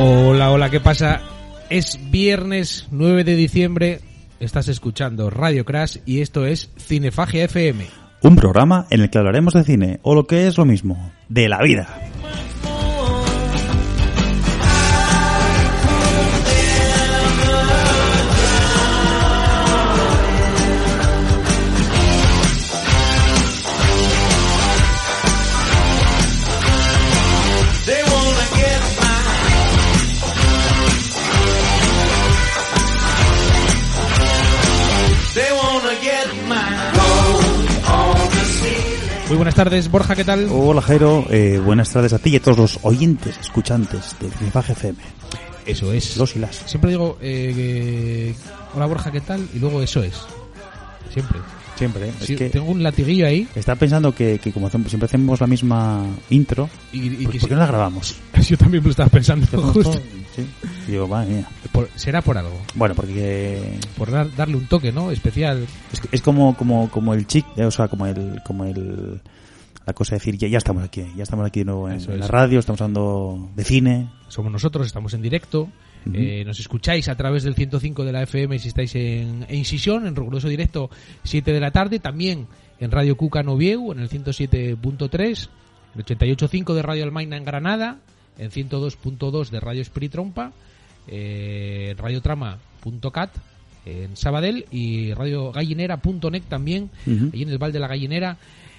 Hola, hola, ¿qué pasa? Es viernes 9 de diciembre, estás escuchando Radio Crash y esto es Cinefagia FM. Un programa en el que hablaremos de cine, o lo que es lo mismo, de la vida. Tardes, Borja, ¿qué tal? Hola Jairo, eh, buenas tardes a ti y a todos los oyentes, escuchantes de Cinefaje FM. Eso es. Los y las. Siempre digo, eh, que- hola Borja, ¿qué tal? Y luego eso es. Siempre. Siempre, ¿eh? Sí, es que Tengo un latiguillo ahí estaba pensando que, que como hacemos- siempre hacemos la misma intro, y, y pues, que ¿por qué no la grabamos? yo también me lo estaba pensando. justo. Sí. Digo, madre mía. Por- será por algo. Bueno, porque Por dar- darle un toque, ¿no? Especial. es, es como, como, como el chic, eh, o sea, como el, como el, la cosa de decir, ya, ya estamos aquí, ya estamos aquí de nuevo en, Eso en la es. radio, estamos hablando de cine. Somos nosotros, estamos en directo. Eh, nos escucháis a través del 105 de la FM si estáis en, en Sisión, en riguroso directo, 7 de la tarde. También en Radio Cuca Novieu, en el 107.3, el 88.5 de Radio Almaina en Granada, en 102.2 de Radio Spirit Trompa, eh, radiotrama.cat en Sabadell y Radio Gallinera.net también, Ujú. allí en el Val de la Gallinera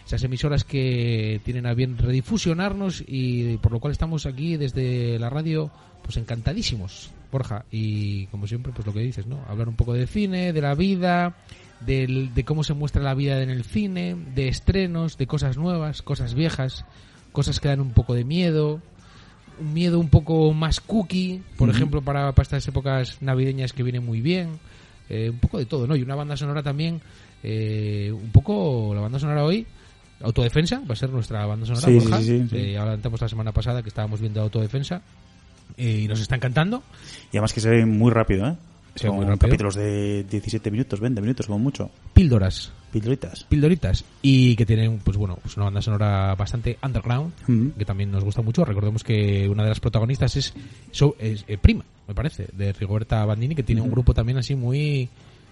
esas emisoras que tienen a bien redifusionarnos y por lo cual estamos aquí desde la radio pues encantadísimos. Borja y como siempre pues lo que dices no hablar un poco de cine de la vida del- de cómo se muestra la vida en el cine de estrenos de cosas nuevas cosas viejas cosas que dan un poco de miedo un miedo un poco más cookie por ejemplo para, para estas épocas navideñas que viene muy bien eh, un poco de todo no y una banda sonora también eh, un poco la banda sonora hoy Autodefensa va a ser nuestra banda sonora. Sí, Borja. sí, sí. Eh, adelantamos la semana pasada que estábamos viendo Autodefensa eh, y nos está encantando. Y además que se ve muy rápido, ¿eh? Se ve Son muy rápido. capítulos de 17 minutos, 20 minutos como mucho. Píldoras, Pildoritas. pildoritas y que tienen pues bueno pues una banda sonora bastante underground Ujú. que también nos gusta mucho. Recordemos que una de las protagonistas es, so- es, eh, prima, me parece, de Rigoberta Bandini que tiene un grupo también así muy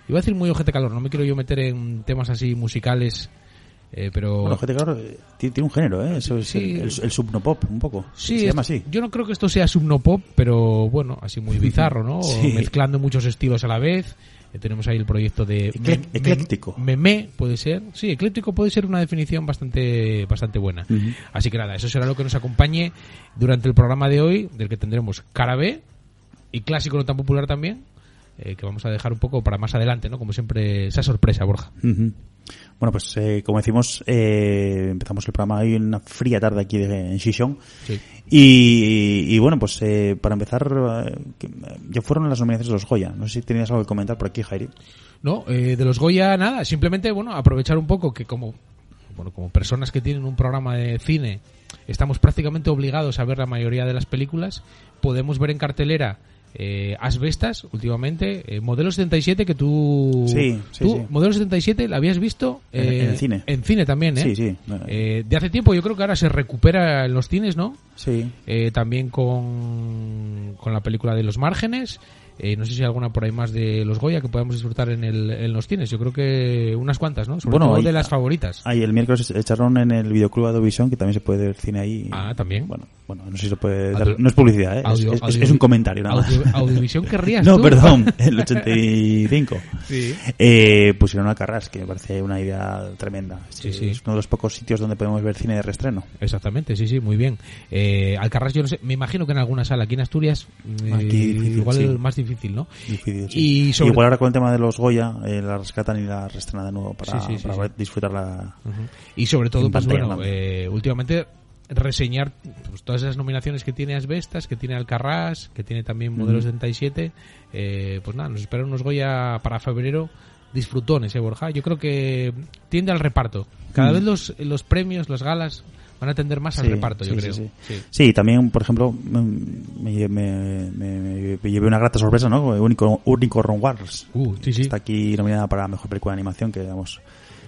iba a decir muy ojete calor. No me quiero yo meter en temas así musicales. Eh, pero Bueno, gente, claro, eh, tiene, un género, ¿eh? Eso es Sí. el, el, el subnopop, un poco. Sí, se llama así. Yo no creo que esto sea subnopop, pero bueno, así muy bizarro, ¿no? Sí. Mezclando muchos estilos a la vez. Eh, tenemos ahí el proyecto de ecléctico. Memé puede ser. Sí, ecléctico puede ser una definición bastante bastante buena. Así que nada, eso será lo que nos acompañe durante el programa de hoy, del que tendremos cara B y clásico no tan popular también, eh, que vamos a dejar un poco para más adelante, ¿no? Como siempre, esa sorpresa, Borja. Bueno, pues eh, como decimos, eh, empezamos el programa hoy en una fría tarde aquí de, en Shishon. Sí. Y, y bueno, pues eh, para empezar, ya fueron las nominaciones de los Goya. No sé si tenías algo que comentar por aquí, Jairi. No, eh, de los Goya nada, simplemente bueno, aprovechar un poco que como bueno, como personas que tienen un programa de cine, estamos prácticamente obligados a ver la mayoría de las películas, podemos ver en cartelera eh, Asbestas últimamente, eh, Modelo 77 que tú Sí, sí, tú, sí. Modelo 77 la habías visto En- eh, en el cine. En cine también, ¿eh? Sí, sí. Eh, de hace tiempo yo creo que ahora se recupera en los cines, ¿no? Sí. Eh, también con, con la película de Los Márgenes. Eh, no sé si hay alguna por ahí más de los Goya que podamos disfrutar en, el, en los cines. Yo creo que unas cuantas, ¿no? Sobre Bueno, todo hay- de las favoritas. Ahí el miércoles echaron en el videoclub Adovisión, que también se puede ver cine ahí. Ah, también. Bueno, bueno, no sé si se puede Audio- dar- No es publicidad, ¿eh? Es- Audio- es, es- audio- es un comentario nada más. Audio- Audiovisión querrías No, tú? perdón, el 85. Sí. Eh, pusieron a Carras, que me parece una idea tremenda. Sí, sí. Es uno de los pocos sitios donde podemos ver cine de reestreno. Exactamente, sí, sí, muy bien. Eh, Alcarrás, yo no sé, me imagino que en alguna sala aquí en Asturias, eh, Aquí difícil, igual sí. más difícil, ¿no? Difícil, sí. Y sobre- Igual ahora con el tema de los Goya, eh, la rescatan y la reestrenan de nuevo para, Sí, sí, para disfrutarla. Y sobre todo, pues bueno, eh, últimamente reseñar pues, todas esas nominaciones que tiene Asbestas, que tiene Alcarrás, que tiene también Modelo 77. Eh, pues nada, nos espera unos Goya para febrero disfrutones, ¿eh, Borja? Yo creo que tiende al reparto. Cada Mm. vez los, los premios, las galas, van a tender más al reparto, yo sí, creo. sí, Sí. También, por ejemplo, me, me- me- me llevé una grata sorpresa, ¿no? Único, único Ron Wars. Uh. Está aquí nominada para Mejor Película de Animación, que damos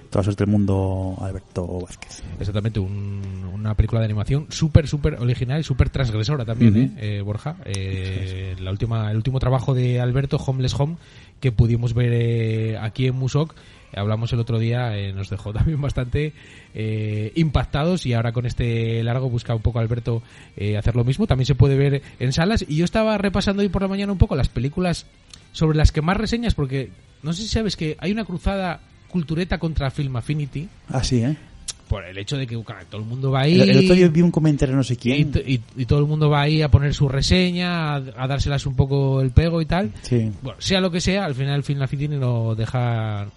toda suerte del mundo Alberto Vázquez. Exactamente, un- una película de animación súper, súper original y súper transgresora también. ¿eh? Eh, Borja. Eh, la última, el último trabajo de Alberto, Homeless Home, que pudimos ver eh, aquí en Musoc, hablamos el otro día, eh, nos dejó también bastante eh, impactados y ahora con este largo busca un poco Alberto eh, hacer lo mismo. También se puede ver en salas y yo estaba repasando hoy por la mañana un poco las películas sobre las que más reseñas, porque no sé si sabes que hay una cruzada cultureta contra Film Affinity Ah, sí, ¿eh? Por el hecho de que claro, todo el mundo va ahí El, el otro día vi un comentario no sé quién. y- y todo el mundo va ahí a poner su reseña, a, a dárselas un poco el pego y tal. Sí. Bueno, sea lo que sea, al final el Film Affinity no deja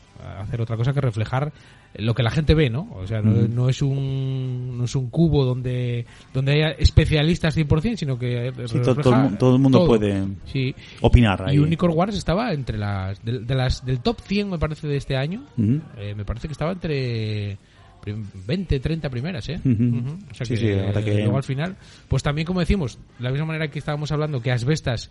hacer otra cosa que reflejar lo que la gente ve, ¿no? O sea, no, no es un no es un cubo donde donde haya especialistas 100%, sino que Sí, todo, todo el mundo todo. puede Sí. opinar ahí. Y Unicorn Wars estaba entre las de, de las del top 100 me parece de este año. Eh, me parece que estaba entre 20, 30 primeras, ¿eh? Ujú. O sea Sí, que, sí, verdad que- luego al final, pues también como decimos, de la misma manera que estábamos hablando que Asbestas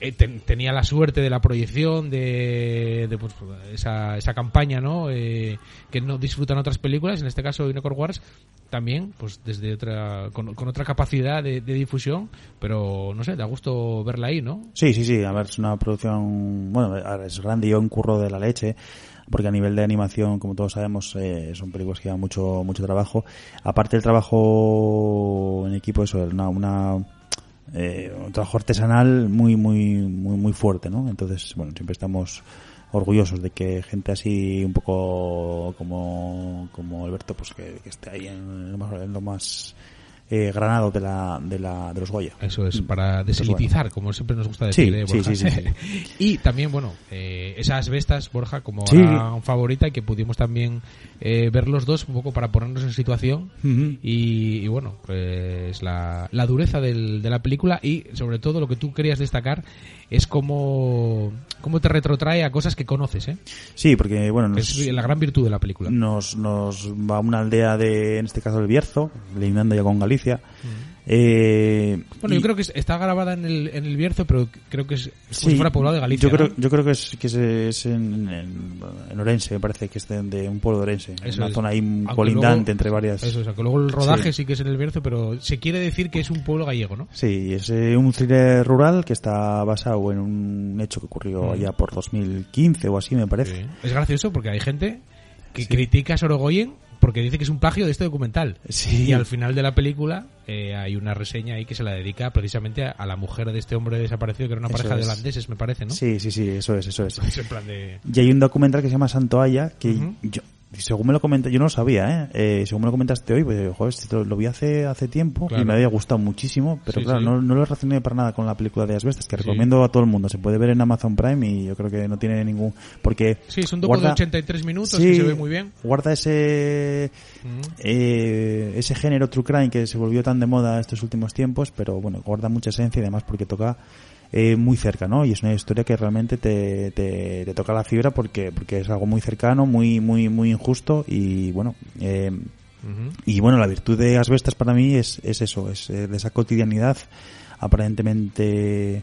eh, ten- tenía la suerte de la proyección de, de, pues, esa, esa campaña, ¿no? Eh, que no disfrutan otras películas, en este caso Unicorn Wars también, pues desde otra, con, con otra capacidad de, de difusión, pero no sé, da gusto verla ahí, ¿no? Sí, sí, sí. A ver, es una producción, bueno, es grande y un curro de la leche, porque a nivel de animación, como todos sabemos, eh, son películas que llevan mucho, mucho trabajo. Aparte del trabajo en equipo, eso, es una, una eh, un trabajo artesanal muy, muy, muy, muy fuerte, ¿no? Entonces, bueno, siempre estamos orgullosos de que gente así un poco como, como Alberto, pues que, esté ahí en, en lo más eh, granado de la, de la, de los Goya. Eso es, para Pues deselitizar, como siempre nos gusta decir, Sí, ¿eh, sí, Borja? sí, sí, y también, bueno, eh, esas bestas, Borja, como gran favorita y que pudimos también eh, ver los dos un poco para ponernos en situación. Y, y bueno, pues la, la dureza del- de la película y sobre todo lo que tú querías destacar es cómo, cómo te retrotrae a cosas que conoces, ¿eh? Sí, porque, bueno, nos, es la gran virtud de la película. nos, nos va a una aldea de, en este caso, el Bierzo, limitando ya con Galicia. Eh, Bueno, y- yo creo que es- está grabada en el, en el Bierzo, pero creo que es, es como Sí, si fuera poblado de Galicia. Yo creo, ¿no? yo creo que es, que es, es en, en, en Orense, me parece que es de, de un pueblo de Orense. Eso una es. zona ahí Aunque colindante luego- entre varias. Eso, o sea, que luego el rodaje Sí. sí. que es en el Bierzo, pero se quiere decir que es un pueblo gallego, ¿no? Sí, es eh, un thriller rural que está basado en un hecho que ocurrió Mm. allá por 2015 o así, me parece. Es gracioso porque hay gente que critica a Sorogoyen porque dice que es un plagio de este documental. Sí. Y al final de la película eh, hay una reseña ahí que se la dedica precisamente a, a la mujer de este hombre desaparecido, que era una Eso pareja de es. holandeses, me parece, ¿no? Sí, sí, sí, eso es, eso es. Es en plan de... Y hay un documental que se llama Santo que yo, según me lo comenta, yo no lo sabía, ¿eh? Eh, según me lo comentaste hoy, pues, joder, esto lo vi hace, hace tiempo Claro. y me había gustado muchísimo, pero Sí, claro, sí. No, no lo relacioné para nada con la película de Asbestas, que Sí. recomiendo a todo el mundo. Se puede ver en Amazon Prime y yo creo que no tiene ningún... Porque Sí, es un docu guarda- de 83 minutos que se ve muy bien. Guarda ese Mm. eh, ese género true crime que se volvió tan de moda estos últimos tiempos, pero bueno, guarda mucha esencia y además porque toca eh, muy cerca, ¿no? Y es una historia que realmente te, te, te toca la fibra porque porque es algo muy cercano, muy muy muy injusto y bueno, eh, y bueno, la virtud de Asbestas para mí es, es eso, es eh, de esa cotidianidad aparentemente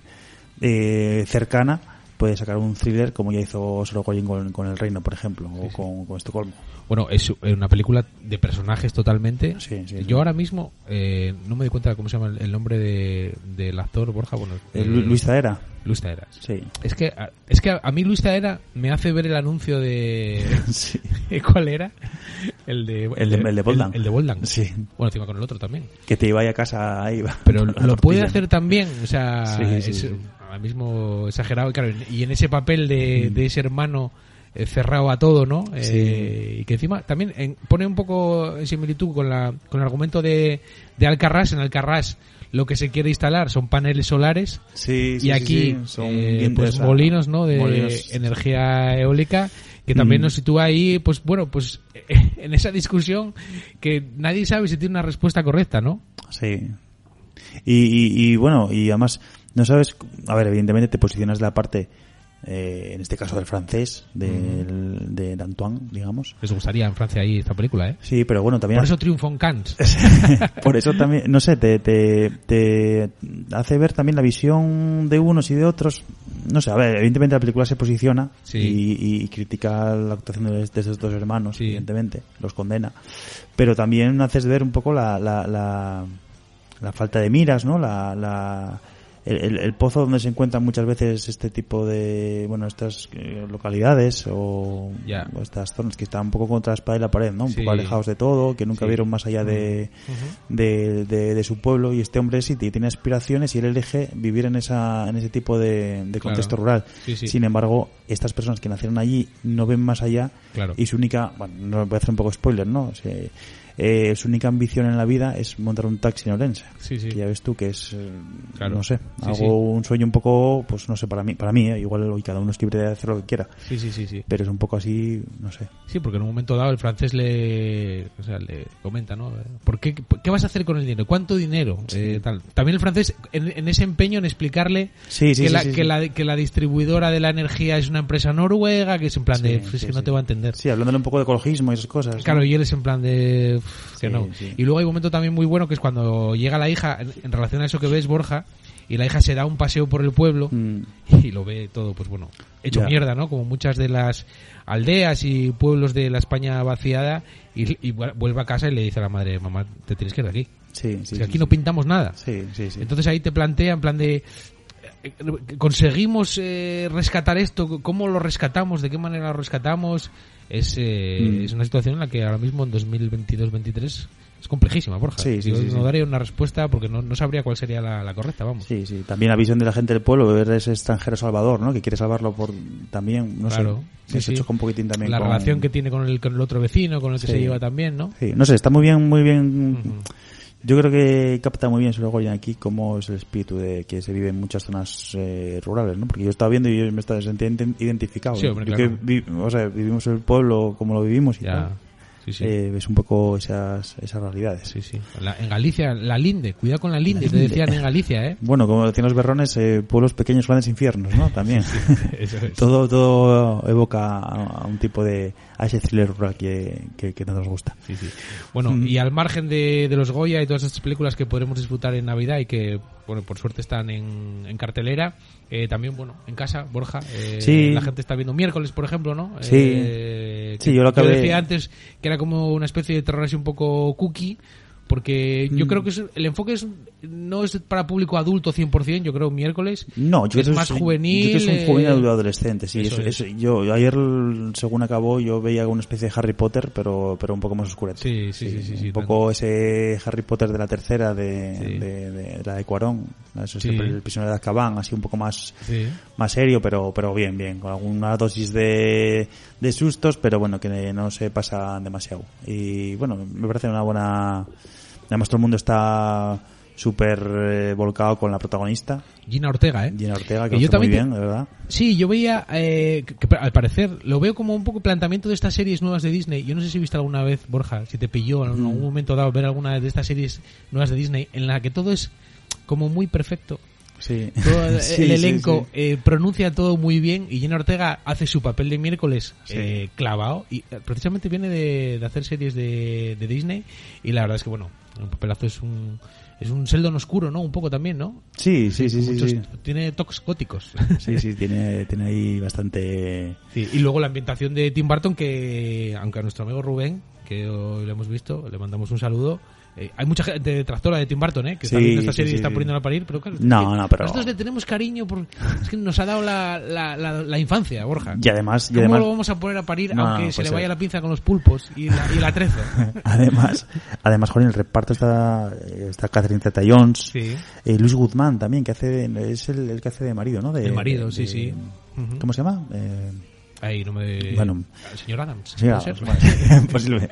eh, cercana puede sacar un thriller como ya hizo Sorogoyen con, con El Reino, por ejemplo, o con, con Estocolmo. Bueno, es una película de personajes totalmente. Sí, sí, sí. Yo ahora mismo eh, no me doy cuenta de cómo se llama el, el nombre de, del actor, Borja. Bueno, Eh, eh, Luis Zaera. Luis Taeras. Sí. Es que, a- es que a, a mí Luis Taera me hace ver el anuncio de... sí. ¿Cuál era? El de... El de- el de Boldan. El, de Boldan. Sí. Bueno, encima con el otro también. Que te iba a casa ahí. va. Pero lo puede hacer también, o sea, Sí, sí, es sí. Ahora mismo exagerado, y claro, y en ese papel de, Mm. de ese hermano eh, cerrado a todo, ¿no? Eh, y que encima también en- pone un poco en similitud con, la, con el argumento de, de Alcarrás. En Alcarrás lo que se quiere instalar son paneles solares Sí, sí, y aquí son eh, pues a- molinos, ¿no? De molinos. energía eólica que también Mm. nos sitúa ahí, pues bueno, pues en esa discusión que nadie sabe si tiene una respuesta correcta, ¿no? Sí. Y, y, y, bueno, y además, no sabes, a ver, evidentemente te posicionas de la parte, eh, en este caso del francés, del, de, de Antoine, digamos. Les gustaría en Francia ahí esta película, ¿eh? Sí, pero bueno, también... Por eso triunfó en Cannes. Por eso también, no sé, te, te, te hace ver también la visión de unos y de otros. No sé, a ver, evidentemente la película se posiciona Sí. y, y critica la actuación de, de estos dos hermanos, Sí. evidentemente, los condena. Pero también haces ver un poco la, la, la, la falta de miras, ¿no? La, la, el, el- el pozo donde se encuentran muchas veces este tipo de, bueno, estas eh, localidades o, estas zonas que están un poco contra la espada y la pared, ¿no? Un Sí. poco alejados de todo, que nunca Sí. vieron más allá de, de, de, de su pueblo y este hombre sí tiene aspiraciones y él elige vivir en esa en ese tipo de, de contexto Claro. rural. Sí. Sin embargo, estas personas que nacieron allí no ven más allá Claro. y su única, bueno, no voy a hacer un poco spoiler, ¿no? O sea, eh, su única ambición en la vida es montar un taxi en Orense. Sí, sí. Que ya ves tú que es, eh, Claro. no sé, Sí, sí. un sueño un poco, pues no sé, para mí, para mí, eh, igual hoy cada uno es libre de hacer lo que quiera, Sí, sí, sí, sí. pero es un poco así, no sé. Sí, porque en un momento dado el francés le, o sea, le comenta, ¿no? ¿Por qué, ¿Qué vas a hacer con el dinero? ¿Cuánto dinero? Eh, tal. También el francés, en, en ese empeño en explicarle Sí, sí, que, sí, la, que, la, que la distribuidora de la energía es una empresa noruega, que es en plan de, Sí, "Pues sí, que no te va a entender. Sí, hablándole un poco de ecologismo y esas cosas. ¿no? Claro, y él es en plan de "Uf, que no. Y luego hay un momento también muy bueno que es cuando llega la hija, en, en relación a eso que ves, Borja, y la hija se da un paseo por el pueblo Mm. y lo ve todo, pues bueno, hecho mierda, ¿no? Como muchas de las aldeas y pueblos de la España vaciada y, y vu- vuelve a casa y le dice a la madre, mamá, te tienes que ir de aquí. Sí, sí, aquí sí. no pintamos nada. Sí, sí, sí. Entonces ahí te plantea en plan de eh, conseguimos eh, rescatar esto, cómo lo rescatamos, de qué manera lo rescatamos. Es, eh, Mm. es una situación en la que ahora mismo en 2022-23 es complejísima, Borja. Sí, sí, Yo sí, no daría una respuesta porque no, no sabría cuál sería la, la correcta, vamos. Sí, sí. También la visión de la gente del pueblo, ver ese extranjero salvador, ¿no? Que quiere salvarlo por también, no Claro. sé. Sí, se choca un poquitín también la con- relación que tiene con el, con el otro vecino, con el que se lleva también, ¿no? Sí, no sé, está muy bien, muy bien. Yo creo que capta muy bien sobre Goyan aquí cómo es el espíritu de que se vive en muchas zonas eh, rurales, ¿no? Porque yo estaba viendo y yo me estaba sentía ident- identificado. Sí, hombre, claro. que vi- o sea, vivimos el pueblo como lo vivimos y Ya. tal. Sí, sí. Eh, ves un poco esas, esas realidades. sí, sí. La- en Galicia, la Linde, cuidado con la Linde, La te Linde. decían en Galicia, ¿eh? Bueno, como decían los berrones, eh, pueblos pequeños, grandes infiernos, ¿no? También. Eso es. todo, todo evoca a, un tipo de, a ese thriller rural que, que, que nos gusta. Sí, sí. Bueno, Mm. y al margen de, de los Goya y todas estas películas que podremos disfrutar en Navidad y que, bueno, por suerte están en, en cartelera, eh, también, bueno, en casa, Borja, eh, Sí. la gente está viendo miércoles, por ejemplo, ¿no? Sí. Eh, Sí, yo lo acabé- decía antes que era como una especie de terror así un poco cookie, porque yo Mm. creo que es- el enfoque es, no es para público adulto 100%, yo creo miércoles. No, yo es creo que más yo juvenil. creo que es un eh, juvenil adolescente, sí. eso es. yo ayer, según acabó, yo veía una especie de Harry Potter, pero, pero un poco más oscuro. Sí, sí, sí, sí, sí, Un poco ese Harry Potter de la tercera, de, Sí. de, de la de Cuarón, eso es el prisionero de Azkaban, así un poco más, más serio, pero, pero bien, bien, con alguna dosis de, de sustos, pero bueno, que no se pasan demasiado. Y bueno, me parece una buena... Además todo el mundo está súper eh, volcado con la protagonista, Gina Ortega, ¿eh? Gina Ortega, Que que yo muy bien, de verdad. Sí, yo veía eh, que, que al parecer lo veo como un poco planteamiento de estas series nuevas de Disney. Yo no sé si viste alguna vez, Borja, si te pilló en Mm. algún momento dado ver alguna de estas series nuevas de Disney en la que todo es como muy perfecto. Sí. Todo el, Sí, el elenco sí. eh, pronuncia todo muy bien y Gina Ortega hace su papel de miércoles eh, clavado y eh, precisamente viene de, de hacer series de, de Disney y la verdad es que bueno, un papelazo es un es un Sheldon oscuro, ¿no? Un poco también, ¿no? Sí, sí, sí, sí, sí. Tiene toques góticos. Sí, sí, tiene, tiene ahí bastante... Sí, y luego la ambientación de Tim Burton que, aunque a nuestro amigo Rubén, que hoy lo hemos visto, le mandamos un saludo. Eh, hay mucha gente detractora de Tim Burton, ¿eh? Que está Sí, viendo esta sí, serie y sí, está sí. poniéndola a parir, pero claro. No, que no, pero- Nosotros le tenemos cariño por... Es que nos ha dado la, la, la, la infancia, Borja. Y además... Y ¿Cómo además lo vamos a poner a parir No, aunque no, se le vaya la pinza con los pulpos y la, y la trezo? Además, además, Juan, el reparto está, está Catherine Zeta-Jones, Sí. eh, Luis Guzmán también, que hace de- es el, el que hace de marido, ¿no? De, El marido, de- sí, sí. ¿Cómo se llama? Eh, Ahí no me... Bueno. El señor Adams. sí, ¿puede ser? bueno, posible.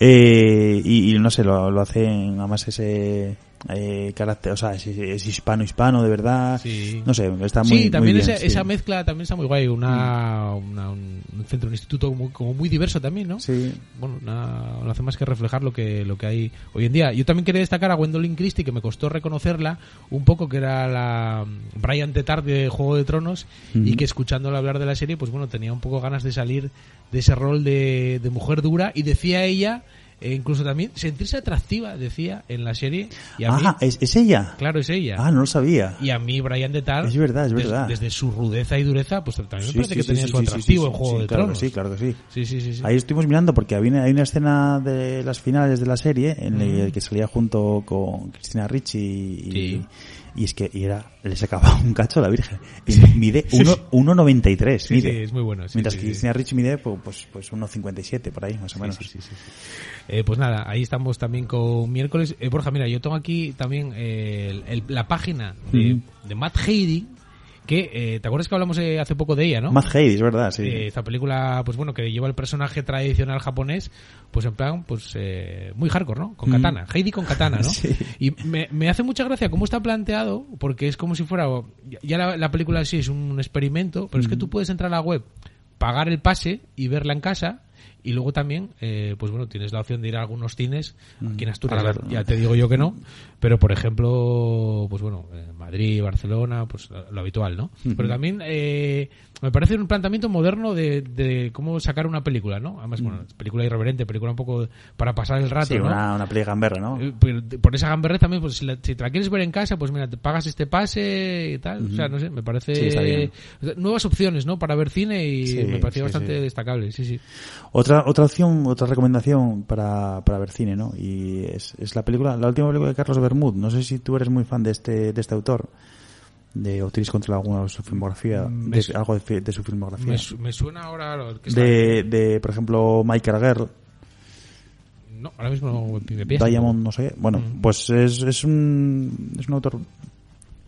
Eh, y, y no sé, lo, lo hacen, además ese, eh, carácter, o sea, es, es hispano hispano de verdad. Sí. No sé, está muy sí, también muy bien, esa, sí. esa mezcla también está muy guay. Una, una- un un centro, un instituto muy- como muy diverso también, ¿no? Sí. Bueno, nada- no hace más que reflejar lo que, lo que hay hoy en día. Yo también quería destacar a Gwendolyn Christie, que me costó reconocerla un poco, que era la Brian Tetard de Juego de Tronos, y que escuchándola hablar de la serie, pues bueno, tenía un poco ganas de salir de ese rol de, de mujer dura, y decía ella, eh, incluso también, sentirse atractiva, decía, en la serie, y a mí, Ajá, ¿es, es ella. claro, es ella. Ah, no lo sabía. Y a mí, Brian de Tar, Es verdad, es des- verdad. Desde, su rudeza y dureza, pues también me Sí, parece sí, que sí, tenía su atractivo en Juego de claro Tronos. que sí, claro que sí. Sí, sí, sí. Ahí estuvimos mirando porque había, hay una escena de las finales de la serie en la que salía junto con Cristina Ricci y, Sí. Y es que y era, le sacaba un cacho a la Virgen. Y mide Sí, uno- sí. 1,93. Sí, mide. sí, es muy bueno. Mientras que. Cristina Ricci mide pues, pues, pues 1,57 por ahí, más o menos. Eh, pues nada, ahí estamos también con miércoles. Eh, Borja, mira, yo tengo aquí también eh, el- el- la página de, de Matt Heidi, que eh, te acuerdas que hablamos eh, hace poco de ella, ¿no? Matt Heidi, es verdad, sí. Eh, esta película, pues bueno, que lleva el personaje tradicional japonés, pues en plan, pues eh, muy hardcore, ¿no? Con Mm. katana, Heidi con katana, ¿no? Sí. Y me, me hace mucha gracia cómo está planteado, porque es como si fuera, ya la, la película sí es un experimento, pero es que tú puedes entrar a la web, pagar el pase y verla en casa. Y luego también, eh, pues bueno, tienes la opción de ir a algunos cines, aquí en Asturias, verlo. ya te digo yo que no, pero por ejemplo, pues bueno, en Madrid, Barcelona, pues lo, lo habitual, ¿no? Pero también eh, me parece un planteamiento moderno de, de cómo sacar una película, ¿no? Además, bueno, es película irreverente, película un poco para pasar el rato, Sí, ¿no? una, una peli gamberra, ¿no? Eh, de- por esa gamberrez también, pues si, la- si te la quieres ver en casa, pues mira, te pagas este pase y tal. O sea, no sé, me parece. Sí, está bien. Nuevas opciones, ¿no? Para ver cine y Sí, me pareció sí, bastante destacable, sí, sí. Otra otra opción, otra recomendación para, para ver cine, ¿no? Y es, es la película, la última película de Carlos Bermud. No sé si tú eres muy fan de este de este autor, de o tienes contra alguna de su filmografía, Mm, de, su- algo de, de su filmografía. Me, su- me suena ahora. lo que de, de, por ejemplo, Michael Girl, No, ahora mismo no me. Diamond, no sé. Bueno, Mm. pues es, es un es un autor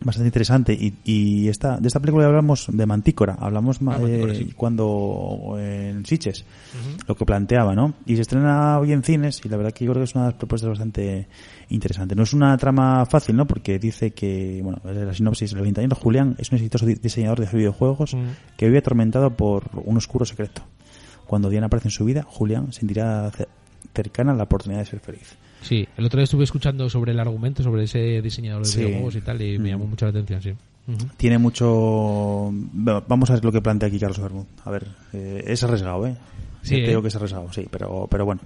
bastante interesante y, y esta, de esta película hablamos de Mantícora, hablamos Ah, Mantícora, eh, sí. cuando en Siches Ujú. lo que planteaba, ¿no? Y se estrena hoy en cines y la verdad que yo creo que es una de las propuestas bastante interesante. No es una trama fácil, ¿no? Porque dice que, bueno, la sinopsis, el 21 Julián es un exitoso di- diseñador de videojuegos que vive atormentado por un oscuro secreto. Cuando Diana aparece en su vida, Julián sentirá ce- cercana la oportunidad de ser feliz. Sí, el otro día estuve escuchando sobre el argumento, sobre ese diseñador de Sí. videojuegos y tal, y me Mm. llamó mucho la atención, sí. Tiene mucho... bueno, Vamos a ver lo que plantea aquí Carlos Bermud. A ver, eh, es arriesgado, ¿eh? Sí, Yo te ¿eh? que es arriesgado, sí, pero, pero bueno,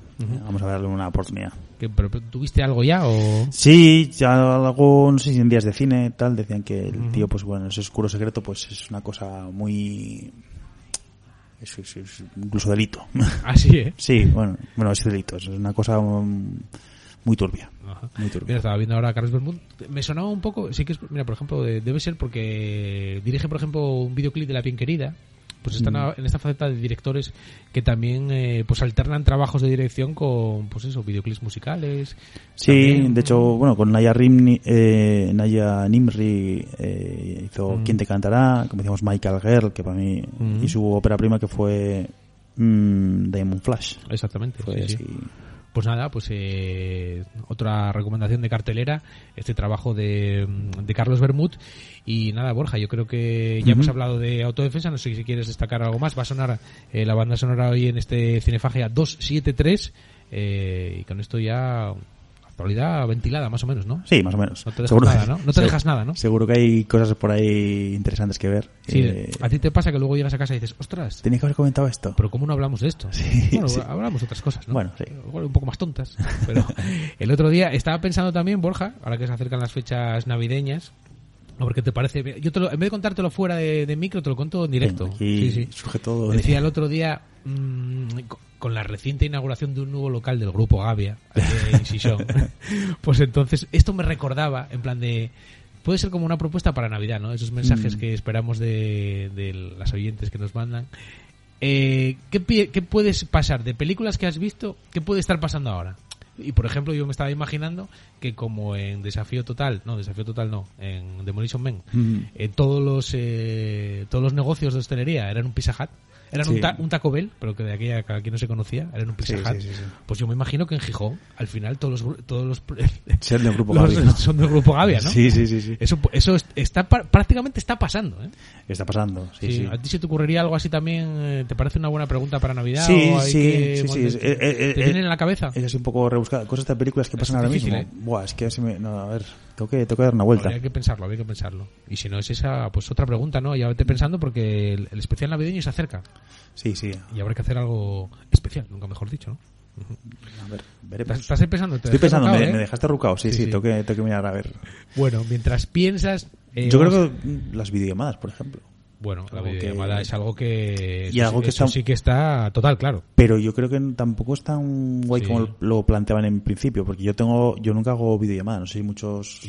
vamos a darle una oportunidad. ¿Qué, pero, ¿Tuviste algo ya o...? Sí, ya algo, no sé si en días de cine tal, decían que el tío, pues bueno, ese oscuro secreto, pues es una cosa muy... Es, es- es incluso delito. Así, ¿eh? sí, bueno, bueno, es delito, es una cosa um, muy turbia. Ajá. Muy turbio. Mira, estaba viendo ahora a Carlos Bermud. Me sonaba un poco, sí que es, mira, por ejemplo, de- debe ser porque dirige, por ejemplo, un videoclip de La Bien Querida. Pues están Mm. en esta faceta de directores que también eh, pues alternan trabajos de dirección con, pues eso, videoclips musicales. Sí, También- de hecho, bueno, con Naya, Rimni, eh, Naya Nimri eh, hizo Mm. Quién te cantará, como decíamos Michael Girl, que para mí, Mm. y su ópera prima que fue mm, Diamond Flash. Exactamente. Fue sí, sí. Pues nada, pues eh, otra recomendación de cartelera, este trabajo de, de Carlos Bermud. Y nada, Borja, yo creo que ya hemos hablado de autodefensa, no sé si quieres destacar algo más. Va a sonar eh, la banda sonora hoy en este Cinefagia 273 eh, y con esto ya actualidad ventilada más o menos, ¿no? Sí, más o menos. No te dejas nada, ¿no? No te se- dejas nada, ¿no? Seguro que hay cosas por ahí interesantes que ver. Sí, Eh, a ti te pasa que luego llegas a casa y dices, ostras, Tenía que haber comentado esto. pero ¿cómo no hablamos de esto? Sí, bueno, sí. hablamos de otras cosas, ¿no? Bueno, sí. Igual un poco más tontas. Pero el otro día estaba pensando también, Borja, ahora que se acercan las fechas navideñas, ver qué te parece. Yo te lo- en vez de contártelo fuera de, de micro, te lo cuento en directo. Aquí Sí, sí. surge todo. de- Decía el otro día, mm, co- con la reciente inauguración de un nuevo local del grupo Gavia, en Sison, pues entonces esto me recordaba, en plan de... Puede ser como una propuesta para Navidad, ¿no? Esos mensajes Mm. que esperamos de, de las oyentes que nos mandan. Eh, ¿qué, ¿Qué puedes pasar de películas que has visto? ¿Qué puede estar pasando ahora? Y por ejemplo, yo me estaba imaginando que como en Desafío Total, no, Desafío Total no, en Demolition Man, Mm. eh, todos los eh, todos los negocios de hostelería eran un Pizza Hut, eran un, ta- un Taco Bell, pero que de aquella que aquí no se conocía, eran un Pizza Hut. Pues yo me imagino que en Gijón, al final todos los todos los, Ser del grupo los- Gavi, ¿no? son del grupo Gavia, ¿no? Sí, sí, sí, sí. Eso eso es- está prácticamente está pasando, ¿eh? Está pasando, sí. ¿A ti se te ocurriría algo así también? eh, ¿Te parece una buena pregunta para Navidad? Sí, o hay sí, que- sí, sí, bueno, es- ¿Te, eh, eh, te eh, vienen en la cabeza? Es así un poco rebuscada. Cosas de películas que Es pasan ahora mismo. Buah, es que me... No, a ver, tengo que, tengo que dar una vuelta. Habría que pensarlo, habría que pensarlo. Y si no es esa, pues otra pregunta, ¿no? Ya vete pensando porque el, el especial navideño se acerca. Sí, sí. Y habrá que hacer algo especial, nunca mejor dicho, ¿no? A ver, veré. ¿Estás, pensando? ¿Te Estoy pensando, me, eh? me dejaste rucado. Sí, Sí, sí, sí. Tengo, que, tengo que mirar a ver. Bueno, mientras piensas... eh, Yo creo que las videollamadas, por ejemplo. Bueno, la que- videollamada es algo que... Y algo sí- que eso está- sí que está total, claro. Pero yo creo que tampoco es tan guay Sí. como lo planteaban en principio, porque yo tengo, yo nunca hago videollamada, no sé si muchas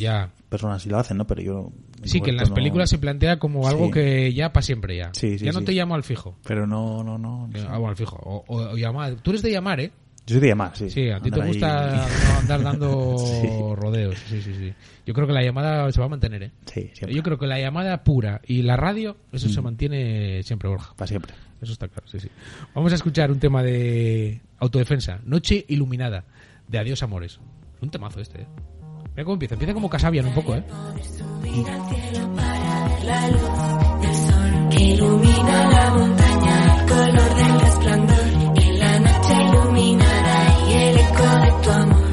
personas sí lo hacen, ¿no? Pero yo... Sí, que en las no- películas se plantea como algo Sí. que ya para siempre ya. Sí, ya no te llamo al fijo. Pero no, no, no. no. Ah, bueno, al fijo. O, o- o llamar. Tú eres de llamar, ¿eh? Yo soy de llamar, sí. Sí, a ti te ahí- gusta andar dando Sí. rodeos. Sí, sí, sí. Yo creo que la llamada se va a mantener, ¿eh? Sí, siempre. Yo creo que la llamada pura y la radio, eso se mantiene siempre, Borja. Para siempre. Eso está claro, sí, sí. Vamos a escuchar un tema de autodefensa. Noche iluminada, de Adiós Amores. Un temazo este, ¿eh? Mira cómo empieza. Empieza como Casabian un poco, ¿eh? subir al cielo para ver la luz del sol que ilumina la montaña, el color del tu amor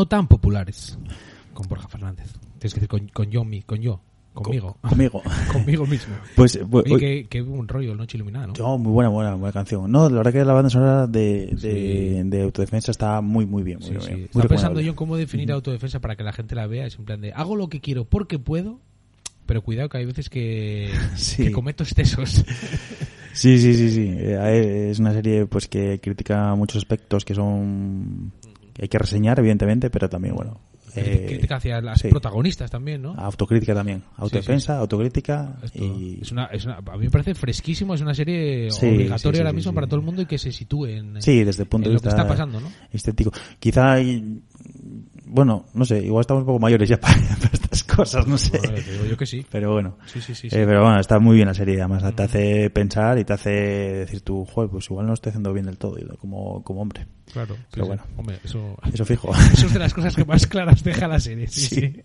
no tan populares. Con Borja Fernández. Tienes que decir con, con yo, mi- con yo. Conmigo. Conmigo. Conmigo mismo. Pues, eh, Oye, qué, qué un rollo, Noche Iluminada, ¿no? Oh, muy buena, buena, buena canción. No, la verdad que la banda sonora de, de, Sí. de autodefensa está muy, muy bien. Muy Sí, bien, sí. muy pensando yo en cómo definir autodefensa para que la gente la vea. Es en plan de, hago lo que quiero porque puedo, pero cuidado que hay veces que, que cometo excesos. Sí, sí, sí, sí. Eh, Es una serie pues que critica muchos aspectos que son que hay que reseñar, evidentemente, pero también, bueno, eh, Crítica hacia las sí. protagonistas también, ¿no? autocrítica también. Autodefensa, autocrítica Esto y... es una, es una- a mí me parece fresquísimo, es una serie Sí, obligatoria sí, sí, ahora sí, mismo sí. para todo el mundo y que se sitúe en, Sí, desde el punto de lo que vista está pasando, ¿no? estético. Quizá bueno, no sé, igual estamos un poco mayores ya para, para estas cosas, no sé. Te digo yo que sí. Pero bueno. Sí, sí, sí. Eh, sí. pero bueno, está muy bien la serie, además te hace pensar y te hace decir tú, joder, pues igual no lo estoy haciendo bien del todo como, como hombre. Claro, pero bueno. Hombre, eso, Eso fijo. eso es de las cosas que más claras deja la serie. Sí.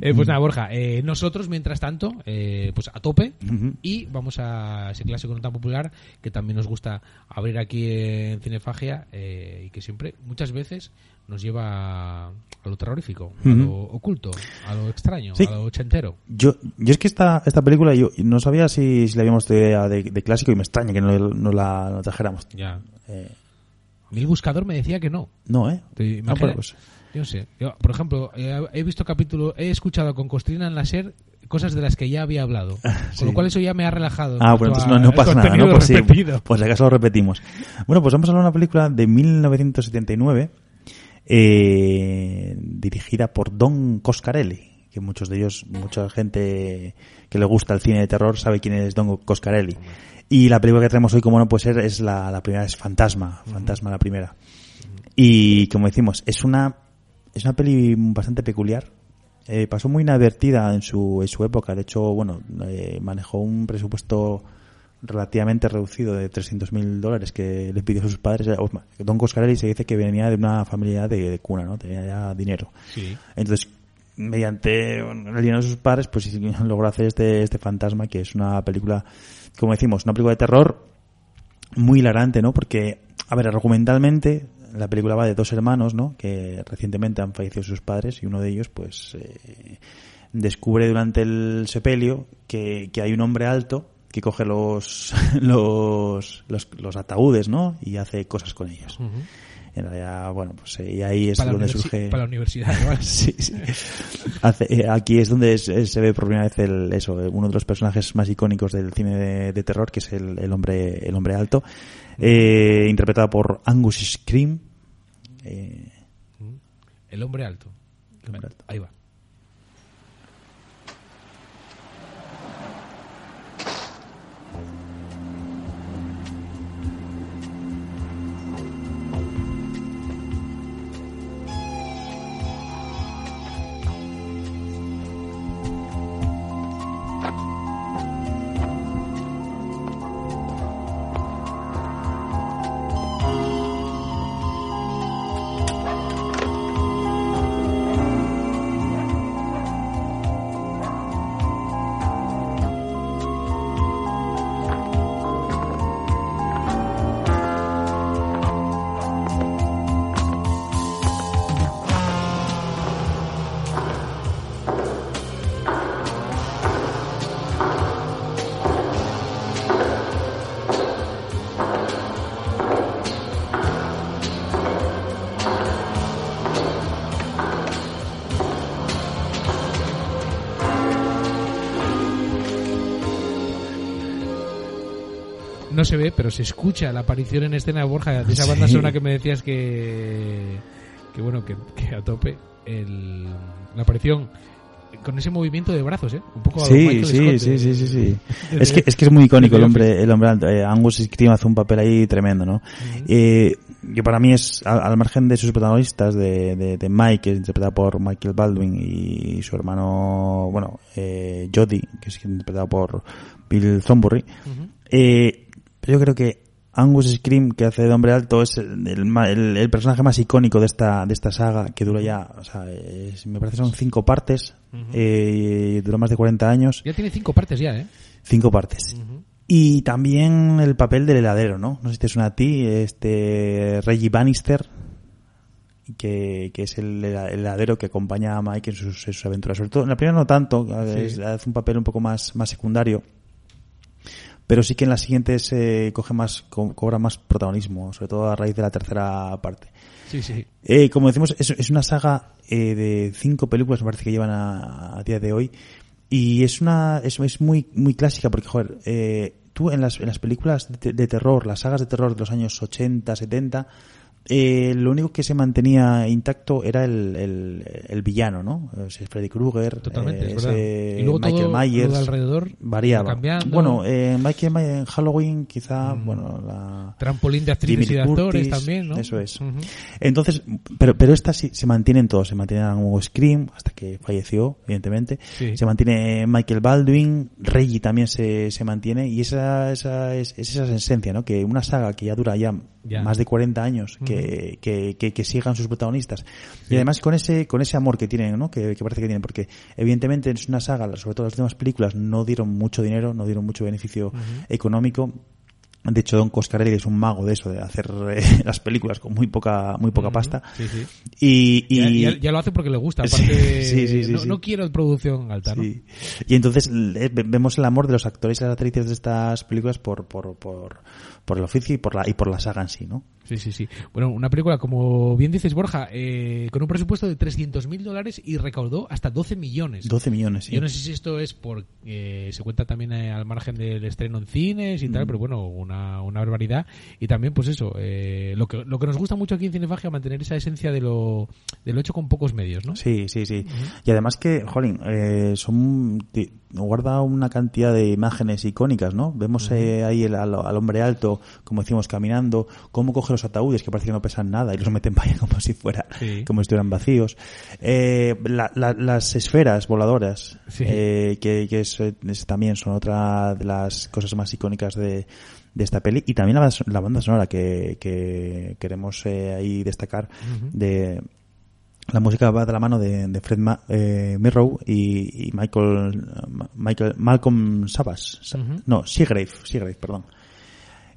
Eh, pues nada, Borja, eh, nosotros, mientras tanto, eh, pues a tope y vamos a ese clásico no tan popular que también nos gusta abrir aquí en Cinefagia eh, y que siempre, muchas veces, nos lleva a lo terrorífico, a lo oculto, a lo extraño, Sí. a lo ochentero. Yo, yo es que esta, esta película yo no sabía si, si la habíamos de, de, de clásico y me extraña que no, no la no trajéramos. Ya. Eh, A mí el buscador me decía que no. no, ¿eh? Te Ah, pues, Yo no sé. Yo, por ejemplo, eh, he visto capítulo, he escuchado con Costrina en la SER cosas de las que ya había hablado. Sí. Con lo cual eso ya me ha relajado. Ah, en bueno, entonces no, a no el pasa nada, ¿no? Pues sí, pues acaso lo repetimos. Bueno, pues vamos a hablar de una película de 1979 eh, dirigida por Don Coscarelli, que muchos de ellos, mucha gente que le gusta el cine de terror sabe quién es Don Coscarelli. Y la película que traemos hoy, como no puede ser, es la, la primera, es Fantasma, Fantasma la primera. Y como decimos, es una, es una peli bastante peculiar. Eh, pasó muy inadvertida en su, en su época. De hecho, bueno, eh, manejó un presupuesto relativamente reducido de 300 mil dólares que le pidió a sus padres. Don Coscarelli se dice que venía de una familia de, de cuna, ¿no? Tenía ya dinero. Sí. Entonces, mediante el dinero de sus padres, pues logró hacer este, este fantasma, que es una película, como decimos, una película de terror muy hilarante, ¿no? Porque, a ver, argumentalmente, la película va de dos hermanos, ¿no? Que recientemente han fallecido sus padres y uno de ellos, pues, eh, descubre durante el sepelio que, que hay un hombre alto que coge los, los, los, los ataúdes, ¿no? Y hace cosas con ellos. En realidad, bueno, pues eh, y ahí es para, donde surge... para la universidad. ¿no? Sí, sí. Hace- eh, aquí es donde es- se ve por primera vez el, eso, uno de los personajes más icónicos del cine de, de terror, que es el, el hombre, el hombre alto, eh, interpretado por Angus Scream. Eh, El hombre alto. El hombre alto. Ahí va. Se ve, pero se escucha la aparición en escena de Borja de esa banda sonora que me decías que, que bueno, que, que a tope. El, la aparición con ese movimiento de brazos, ¿eh? Un poco sí, sí, Scott sí, de- sí, sí, sí. Es que, es que es muy icónico el hombre, el hombre. Eh, Angus Scream hace un papel ahí tremendo, ¿no? Eh, que para mí es, al, al margen de sus protagonistas, de, de, de Mike, que es interpretado por Michael Baldwin, y su hermano, bueno, eh, Jodie, que es interpretado por Bill Thornbury, eh, yo creo que Angus Scream, que hace de hombre alto, es el, el el- personaje más icónico de esta, de esta saga, que dura ya, o sea, es- me parece que son cinco partes, eh, duró más de 40 años, Ya tiene cinco partes ya, ¿eh? cinco partes. Y también el papel del heladero, ¿no? No sé si te suena a ti, este Reggie Bannister, que, que es el, hela- el heladero que acompaña a Mike en sus, en sus aventuras. Sobre todo, en la primera no tanto, es- hace un papel un poco más, más secundario. Pero sí que en las siguientes eh, coge más, co- cobra más protagonismo, sobre todo a raíz de la tercera parte. Sí, sí. Eh, como decimos, es, es una saga eh, de cinco películas, me parece que llevan a, a día de hoy. Y es una, es, es muy, muy clásica porque, joder, eh, tú en las, en las películas de, de terror, las sagas de terror de los años 80, 70, eh, lo único que se mantenía intacto era el, el, el villano, ¿no? O sea, Freddy Krueger, Totalmente, eh, es verdad. ese Y luego Michael todo lo de Myers, alrededor variaba. Bueno, eh, Michael Myers en Halloween quizá, bueno, la... Trampolín de actrices y de actores Curtis, también, ¿no? Eso es. Entonces, pero, pero estas sí se mantienen todos, se mantienen como Scream hasta que falleció, evidentemente. Sí. Se mantiene Michael Baldwin, Reggie también se, se mantiene y esa, esa es, es esa esencia, ¿no? Que una saga que ya dura ya, Más de 40 años, que, que, que, que sigan sus protagonistas. Y además con ese, con ese amor que tienen, ¿no? Que, que parece que tienen, porque evidentemente es una saga, sobre todo las últimas películas no dieron mucho dinero, no dieron mucho beneficio económico De hecho, Don Coscarelli es un mago de eso, de hacer eh, las películas con muy poca, muy poca pasta. Sí, sí. Y, y- Ya, ya- ya lo hace porque le gusta. Aparte, sí, sí, sí, no, no quiero producción alta, ¿no? Y entonces eh, ve- vemos el amor de los actores y las actrices de estas películas por, por, por, por el oficio y por la, y por la saga en sí, ¿no? Sí, sí, sí. Bueno, una película, como bien dices, Borja, eh, con un presupuesto de 300.000 dólares y recaudó hasta 12 millones. 12 millones, sí. Yo no sé si esto es porque eh, se cuenta también eh, al margen del estreno en cines y tal, Mm. pero bueno, una, una barbaridad. Y también, pues eso, eh, lo, que, lo que nos gusta mucho aquí en Cinefagia, mantener esa esencia de lo, de lo hecho con pocos medios, ¿no? Sí, sí, sí. Y además que, jolín, son, guarda una cantidad de imágenes icónicas, ¿no? Vemos eh, ahí el- al, al hombre alto, como decimos, caminando, cómo coge los ataúdes, que parece que no pesan nada, y los meten para allá como si fuera, Sí. como si estuvieran vacíos. Eh, la- la- las esferas voladoras, Sí. eh, que, que es, es- también son otra de las cosas más icónicas de, de esta peli. Y también la, banda- la banda sonora que, que queremos eh, ahí destacar de la música va de la mano de, de Fred Ma- eh, Mirrow y, y Michael, Michael Malcolm Sabas. Sa- Ujú. No, Seagrave, Seagrave, perdón.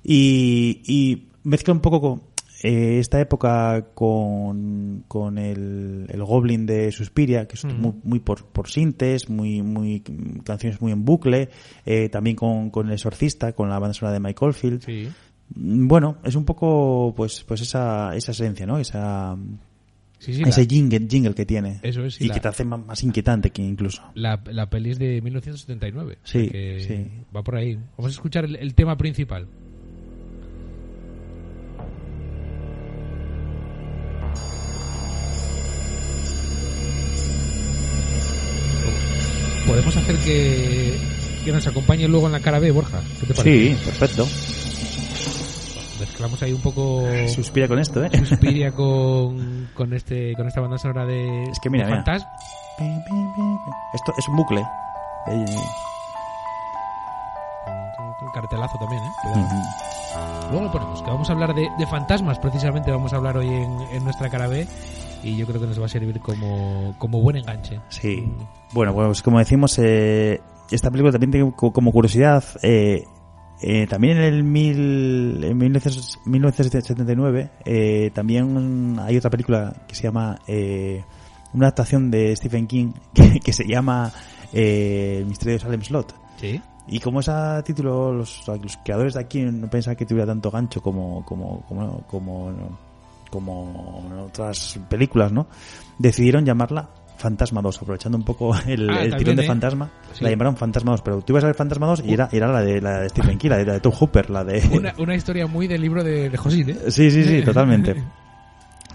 Y, y mezcla un poco con, eh, esta época con, con el, el Goblin de Suspiria, que es Ujú. muy, muy por, por sintes, muy, muy, canciones muy en bucle, eh, también con, con El Exorcista, con la banda sonora de Mike Oldfield. Sí. Mm, Bueno, es un poco, pues, pues esa, esa esencia, ¿no? Esa, Sí, sí, ese la- jingle, jingle que tiene. Eso es, y y la- que te hace más, más inquietante que incluso. La, la peli es de 1979. o Sí, que sí. Va por ahí. Vamos a escuchar el, el tema principal. Podemos hacer que, que nos acompañe luego en la cara B, Borja. ¿Qué te parece? Sí, perfecto. Mezclamos ahí un poco Suspira con esto, ¿eh? Suspiria con, con, este, con esta banda sonora de, Es que mira, mira. Fantas- Esto es un bucle. Un cartelazo también, ¿eh? Luego lo ponemos, que vamos a hablar de, de fantasmas, precisamente vamos a hablar hoy en, en nuestra cara B y yo creo que nos va a servir como, como buen enganche. Sí. Bueno, pues como decimos, eh, esta película también tiene co- como curiosidad, eh, eh, también en el mil, en 1900 1979, eh, también hay otra película que se llama, eh, una adaptación de Stephen King que, que se llama eh, El misterio de Salem Slot. Sí. Y como ese título, los, los creadores de aquí no pensaban que tuviera tanto gancho como, como, como, como, como en otras películas, ¿no? Decidieron llamarla Fantasma 2, aprovechando un poco el, Ah, el tirón de ¿eh? Fantasma. Sí. La llamaron Fantasma 2, pero tú ibas a ver Fantasma 2 y era, era la, de, la de Stephen King, la de, la de Tom Hooper, la de... Una, una historia muy del libro de, de Josín, ¿eh? Sí, sí, sí, totalmente.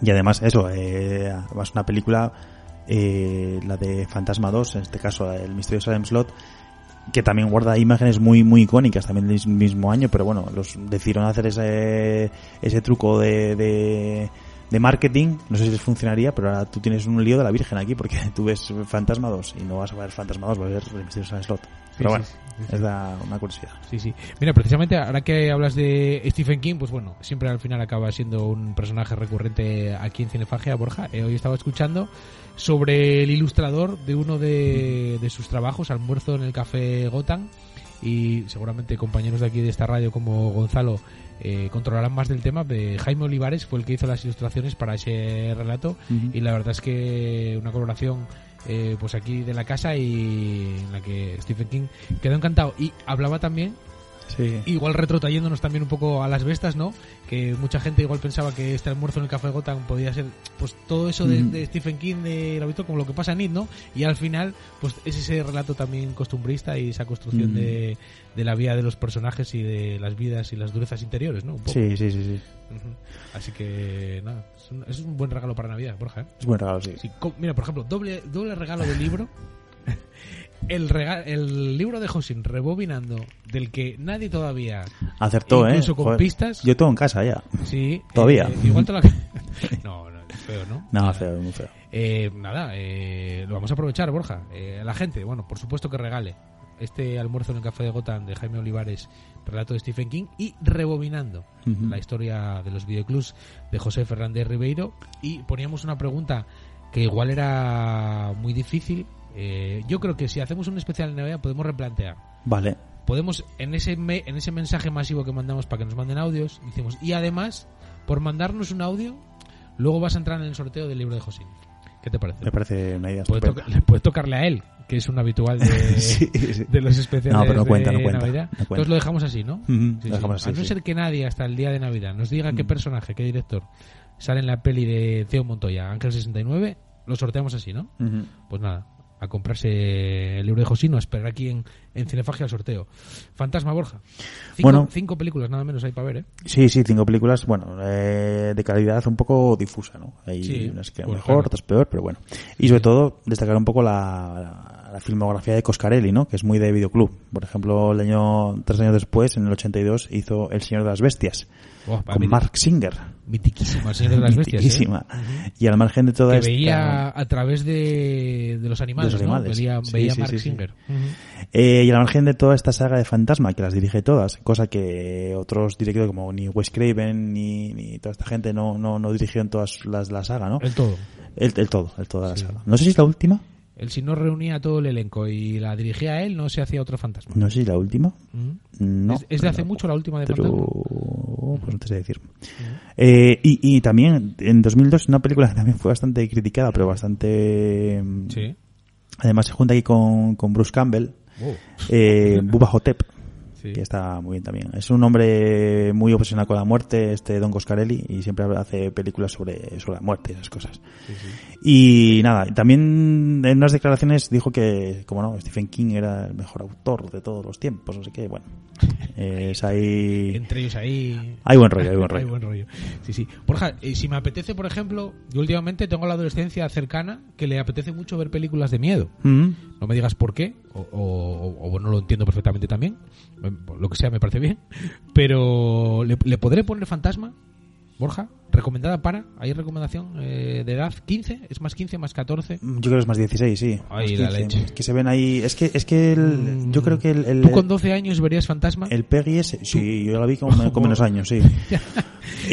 Y además, eso, eh, además una película, eh, la de Fantasma 2, en este caso El misterio de Salem Slot, que también guarda imágenes muy, muy icónicas, también del mismo año, pero bueno, los decidieron hacer ese, ese truco de, de, marketing, no sé si les funcionaría, pero ahora tú tienes un lío de la Virgen aquí, porque tú ves Fantasma 2 y no vas a ver Fantasma 2, vas a ver El misterio de Salem Slot. Pero sí, bueno, es la- una curiosidad. Sí, sí. Mira, precisamente ahora que hablas de Stephen King, pues bueno, siempre al final acaba siendo un personaje recurrente aquí en Cinefagia, Borja. Eh, hoy estaba escuchando sobre el ilustrador de uno de, de sus trabajos, Almuerzo en el Café Gotham, y seguramente compañeros de aquí de esta radio como Gonzalo eh, controlarán más del tema. De Jaime Olivares fue el que hizo las ilustraciones para ese relato y la verdad es que una colaboración eh, pues aquí de la casa y en la que Stephen King quedó encantado. Y hablaba también Sí. igual retrotrayéndonos también un poco a las bestas no que mucha gente igual pensaba que este almuerzo en el café Gotham podía ser pues todo eso de, Mm. de Stephen King de lo habitual como lo que pasa en It no y al final pues es ese relato también costumbrista y esa construcción Mm. de, de la vida de los personajes y de las vidas y las durezas interiores no un poco. Sí, sí, sí, sí. Así que nada es un, es un buen regalo para Navidad Borja ¿eh? Es buen regalo, sí. Sí, mira, por ejemplo, doble, doble regalo de libro. El, el libro de Josin rebobinando, del que nadie todavía. Acertó, ¿eh? Incluso con Joder. pistas. Yo tengo en casa ya. Sí. ¿Todavía? eh, igual te la. no, no, es feo, ¿no? No, feo, muy feo. Eh, nada, eh, lo vamos a aprovechar, Borja. Eh, la gente, bueno, por supuesto que regale este almuerzo en el café de Gotham de Jaime Olivares, relato de Stephen King, y rebobinando la historia de los videoclubs de José Fernández Ribeiro. Y poníamos una pregunta que igual era muy difícil. Eh, yo creo que si hacemos un especial en Navidad podemos replantear. Vale. podemos, en ese, me- en ese mensaje masivo que mandamos para que nos manden audios, decimos, y además, por mandarnos un audio, luego vas a entrar en el sorteo del libro de Josín. ¿Qué te parece? Me parece una idea Puede, estupenda. toca- le puede tocarle a él, que es un habitual de, Sí, sí. de los especiales No, pero no cuenta, de no cuenta, Navidad. cuenta. Entonces lo dejamos así, ¿no? Sí, lo sí. dejamos así, A no ser que nadie hasta el día de Navidad nos diga qué personaje, qué director sale en la peli de Theo Montoya, Ángel 69, lo sorteamos así, ¿no? Pues nada, a comprarse el libro de Josino, a esperar aquí en, en Cinefagia el sorteo. Fantasma Borja. Cinco, Bueno. cinco películas nada menos hay para ver, ¿eh? Sí, sí, cinco películas, bueno, eh, de calidad un poco difusa, ¿no? Hay Sí, unas que bueno, mejor, claro. otras peor, pero bueno. Y sobre todo, destacar un poco la, la, la filmografía de Coscarelli, ¿no? Que es muy de videoclub. Por ejemplo, el año, tres años después, en el 82, hizo El Señor de las Bestias, Oh, con Mark Singer. Mitiquísima, el Señor de las Bestias. ¿eh? Mitiquísima. Y al margen de toda Que esta... veía a través de, de los animales, De los ¿no? animales. Veía, Sí, veía sí, Mark sí. Singer. Ujú. Eh, y al margen de toda esta saga de Fantasma, que las dirige todas, cosa que otros directores como ni Wes Craven ni, ni toda esta gente no, no, no dirigieron todas las la saga, ¿no? El todo. El, el todo, el todo de la saga. No sé si es la última, Él si no reunía a todo el elenco y la dirigía a él, no se hacía otro fantasma. no sé si la última, Ujú. no. ¿Es, es de hace mucho la última de Pero, fantasma? pues no te sé decir. Eh, y, y también, en 2002, una película que también fue bastante criticada, pero bastante... mm, Sí. Además se junta aquí con, con Bruce Campbell, Wow. eh, Bubba Hotep, Sí. que está muy bien también. Es un hombre muy obsesionado con la muerte, este Don Coscarelli, y siempre hace películas sobre, sobre la muerte y esas cosas. Sí, sí. Y nada, también en unas declaraciones dijo que, como no, Stephen King era el mejor autor de todos los tiempos, no sé qué, bueno. es ahí... Entre ellos ahí. Hay buen rollo, hay buen rollo. Hay buen rollo. Sí, sí. Borja, eh, si me apetece, por ejemplo, yo últimamente tengo la adolescencia cercana que le apetece mucho ver películas de miedo. Mm. No me digas por qué, o, o, o bueno, lo entiendo perfectamente también. Lo que sea me parece bien. Pero, ¿le, le podré poner fantasma? Borja, recomendada para. ¿Hay recomendación eh, de edad? ¿15? ¿Es más 15, más 14? Yo creo que es más 16, sí. Ay, Más la 15. leche. Es que se ven ahí. Es que, es que el- Mm. yo creo que el, el, ¿Tú con 12 años verías fantasma? el Peggy es. Sí, yo la vi con, con menos años, sí.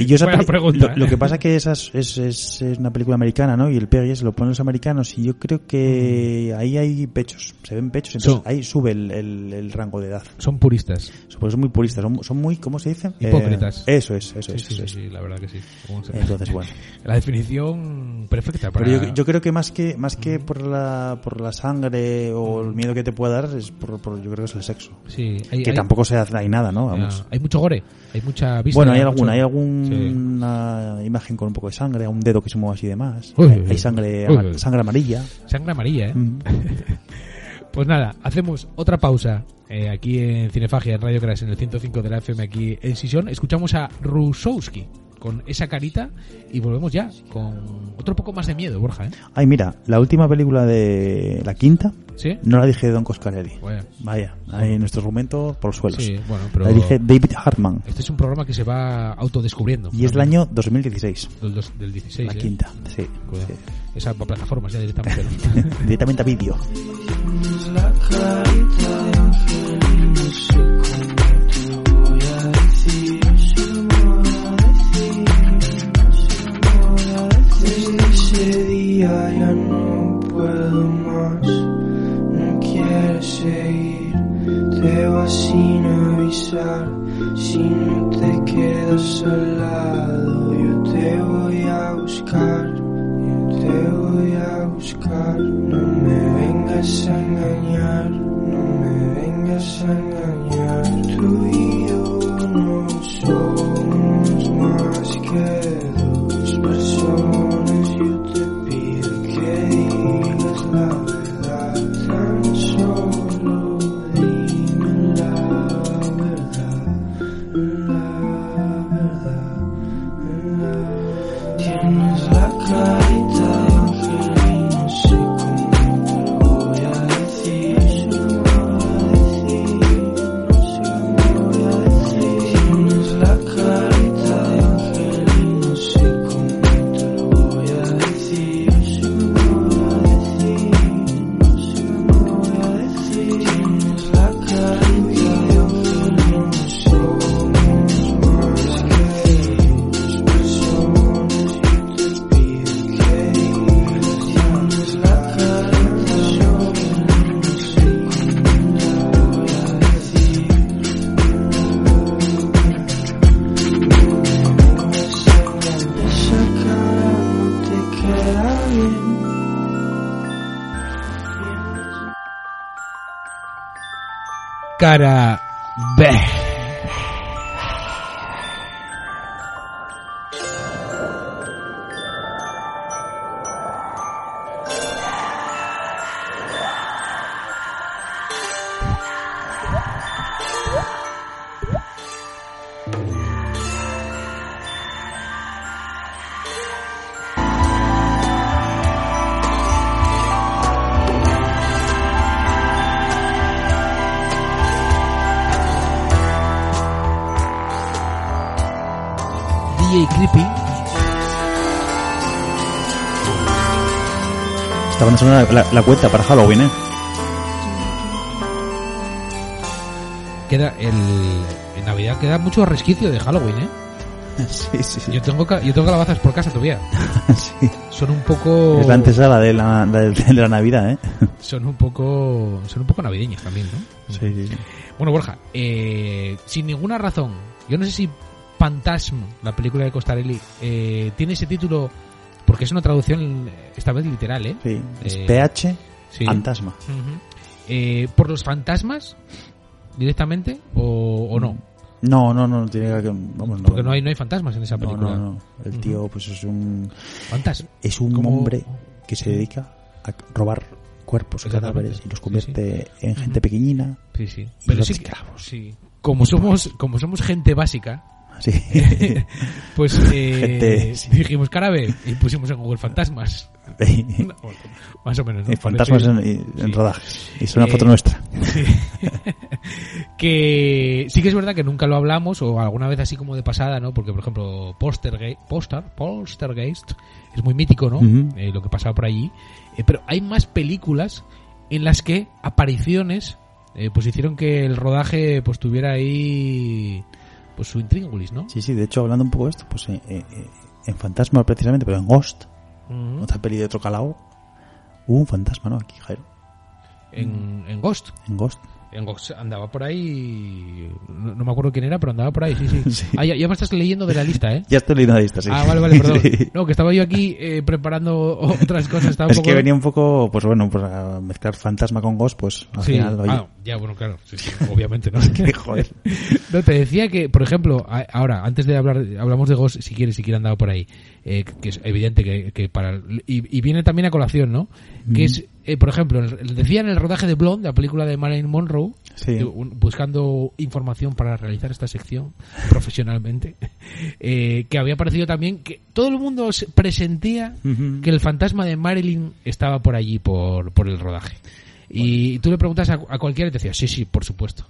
Yo esa peli- pregunta, lo, ¿eh? lo que pasa que esa es, es, es- una película americana, ¿no? Y el Peggy es lo ponen los americanos y yo creo que ahí hay pechos, se ven pechos, entonces ahí sube el, el, el rango de edad. Son puristas. Pues son muy puristas, son, son muy, ¿cómo se dice? Hipócritas. Eh, eso es, eso Sí, es. sí, eso sí, es. sí, la verdad que sí. ¿Cómo se- Entonces, bueno. La definición perfecta para... Pero yo, yo creo que más que más que por la por la sangre o el miedo que te puede dar es por, por- yo creo que es el sexo. Sí, hay, Que hay- tampoco se hace nada, ¿no? Vamos. hay mucho gore, hay mucha vista. Bueno, hay alguna, hay Sí. alguna imagen con un poco de sangre, un dedo que se mueve así demás. Uy, hay sangre uy, ama- uy. sangre amarilla. Sangre amarilla, ¿eh? Mm. Pues nada, hacemos otra pausa eh, aquí en Cinefagia, en Radio Crash, en el 105 de la FM, aquí en Sisión. Escuchamos a Rusowski con esa carita y volvemos ya con otro poco más de miedo, Borja, ¿eh? Ay, mira, la última película de la quinta ¿Sí? no la dije de Don Coscarelli. Bueno, Vaya, ahí nuestro argumento por los suelos. sí, bueno, pero La dije David Hartman este es un programa que se va autodescubriendo. y es del año 2016. Del, dos- del 16, La ¿eh? quinta, sí. Cuidado. sí. Esa para plataformas ya directamente. Directamente a vídeo. Cara banda sonora la, la cuenta para Halloween, ¿eh? Queda el, en Navidad queda mucho resquicio de Halloween, ¿eh? Sí, sí, sí. Yo tengo, yo tengo calabazas por casa todavía. Sí. Son un poco... Es la antesala de la, de, de la Navidad, ¿eh? Son un poco... Son un poco navideñas también, ¿no? Sí, sí, sí. Bueno, Borja, eh, sin ninguna razón, yo no sé si Phantasm, la película de Costarelli, eh, tiene ese título porque es una traducción esta vez literal, ¿eh? Sí, es Eh, PH sí. fantasma. Eh, ¿Por los fantasmas directamente o, o no? No, no, no, tiene que vamos, no. Porque no hay, no hay fantasmas en esa no, película. no, no. El tío pues es un Fantasma. es un hombre que se dedica a robar cuerpos, cadáveres y los Sí, convierte en gente pequeñina. Sí, sí. Pero los sí, esclavos. sí. Como somos, como somos gente básica, Así. pues eh, Gente, sí. dijimos carabe y pusimos en Google fantasmas. No, más o menos. ¿no? fantasmas en, en sí. rodajes. Y es una Eh, foto nuestra. Sí. que sí que es verdad que nunca lo hablamos o alguna vez así como de pasada, ¿no? Porque por ejemplo, Posterge- Poster, Poltergeist es muy mítico, ¿no? Eh, lo que pasaba por allí. Eh, pero hay más películas en las que apariciones eh, pues hicieron que el rodaje pues tuviera ahí pues su intríngulis, ¿no? Sí, sí, de hecho, hablando un poco de esto, pues eh, eh, eh, en Fantasma precisamente, pero en Ghost, Ujú. otra peli de otro calao, hubo un fantasma, ¿no? Aquí, Jairo. en, en Ghost. En Ghost. En Ghost andaba por ahí. No, no me acuerdo quién era, pero andaba por ahí, sí, sí. Sí. Ah, ya, ya me estás leyendo de la lista, ¿eh? Ya estoy leyendo la lista, sí. Ah, vale, vale, perdón. Sí. No, que estaba yo aquí eh, preparando otras cosas. Estaba un Es poco... que venía un poco, pues bueno, pues a mezclar fantasma con Ghost, pues al Sí. final, oye, Ah, ya, bueno, claro. Sí, sí, obviamente, ¿no? que joder. No, te decía que, por ejemplo, ahora, antes de hablar, hablamos de Ghost, si quieres, si quieres andado por ahí, eh, que es evidente que, que para, y, y viene también a colación, ¿no? Que es, eh, por ejemplo, decía en el rodaje de Blonde, la película de Marilyn Monroe, Sí. un- buscando información para realizar esta sección profesionalmente, eh, que había parecido también que todo el mundo se presentía que el fantasma de Marilyn estaba por allí, por, por el rodaje. Y tú le preguntas a, a cualquiera y te decía, sí, sí, por supuesto.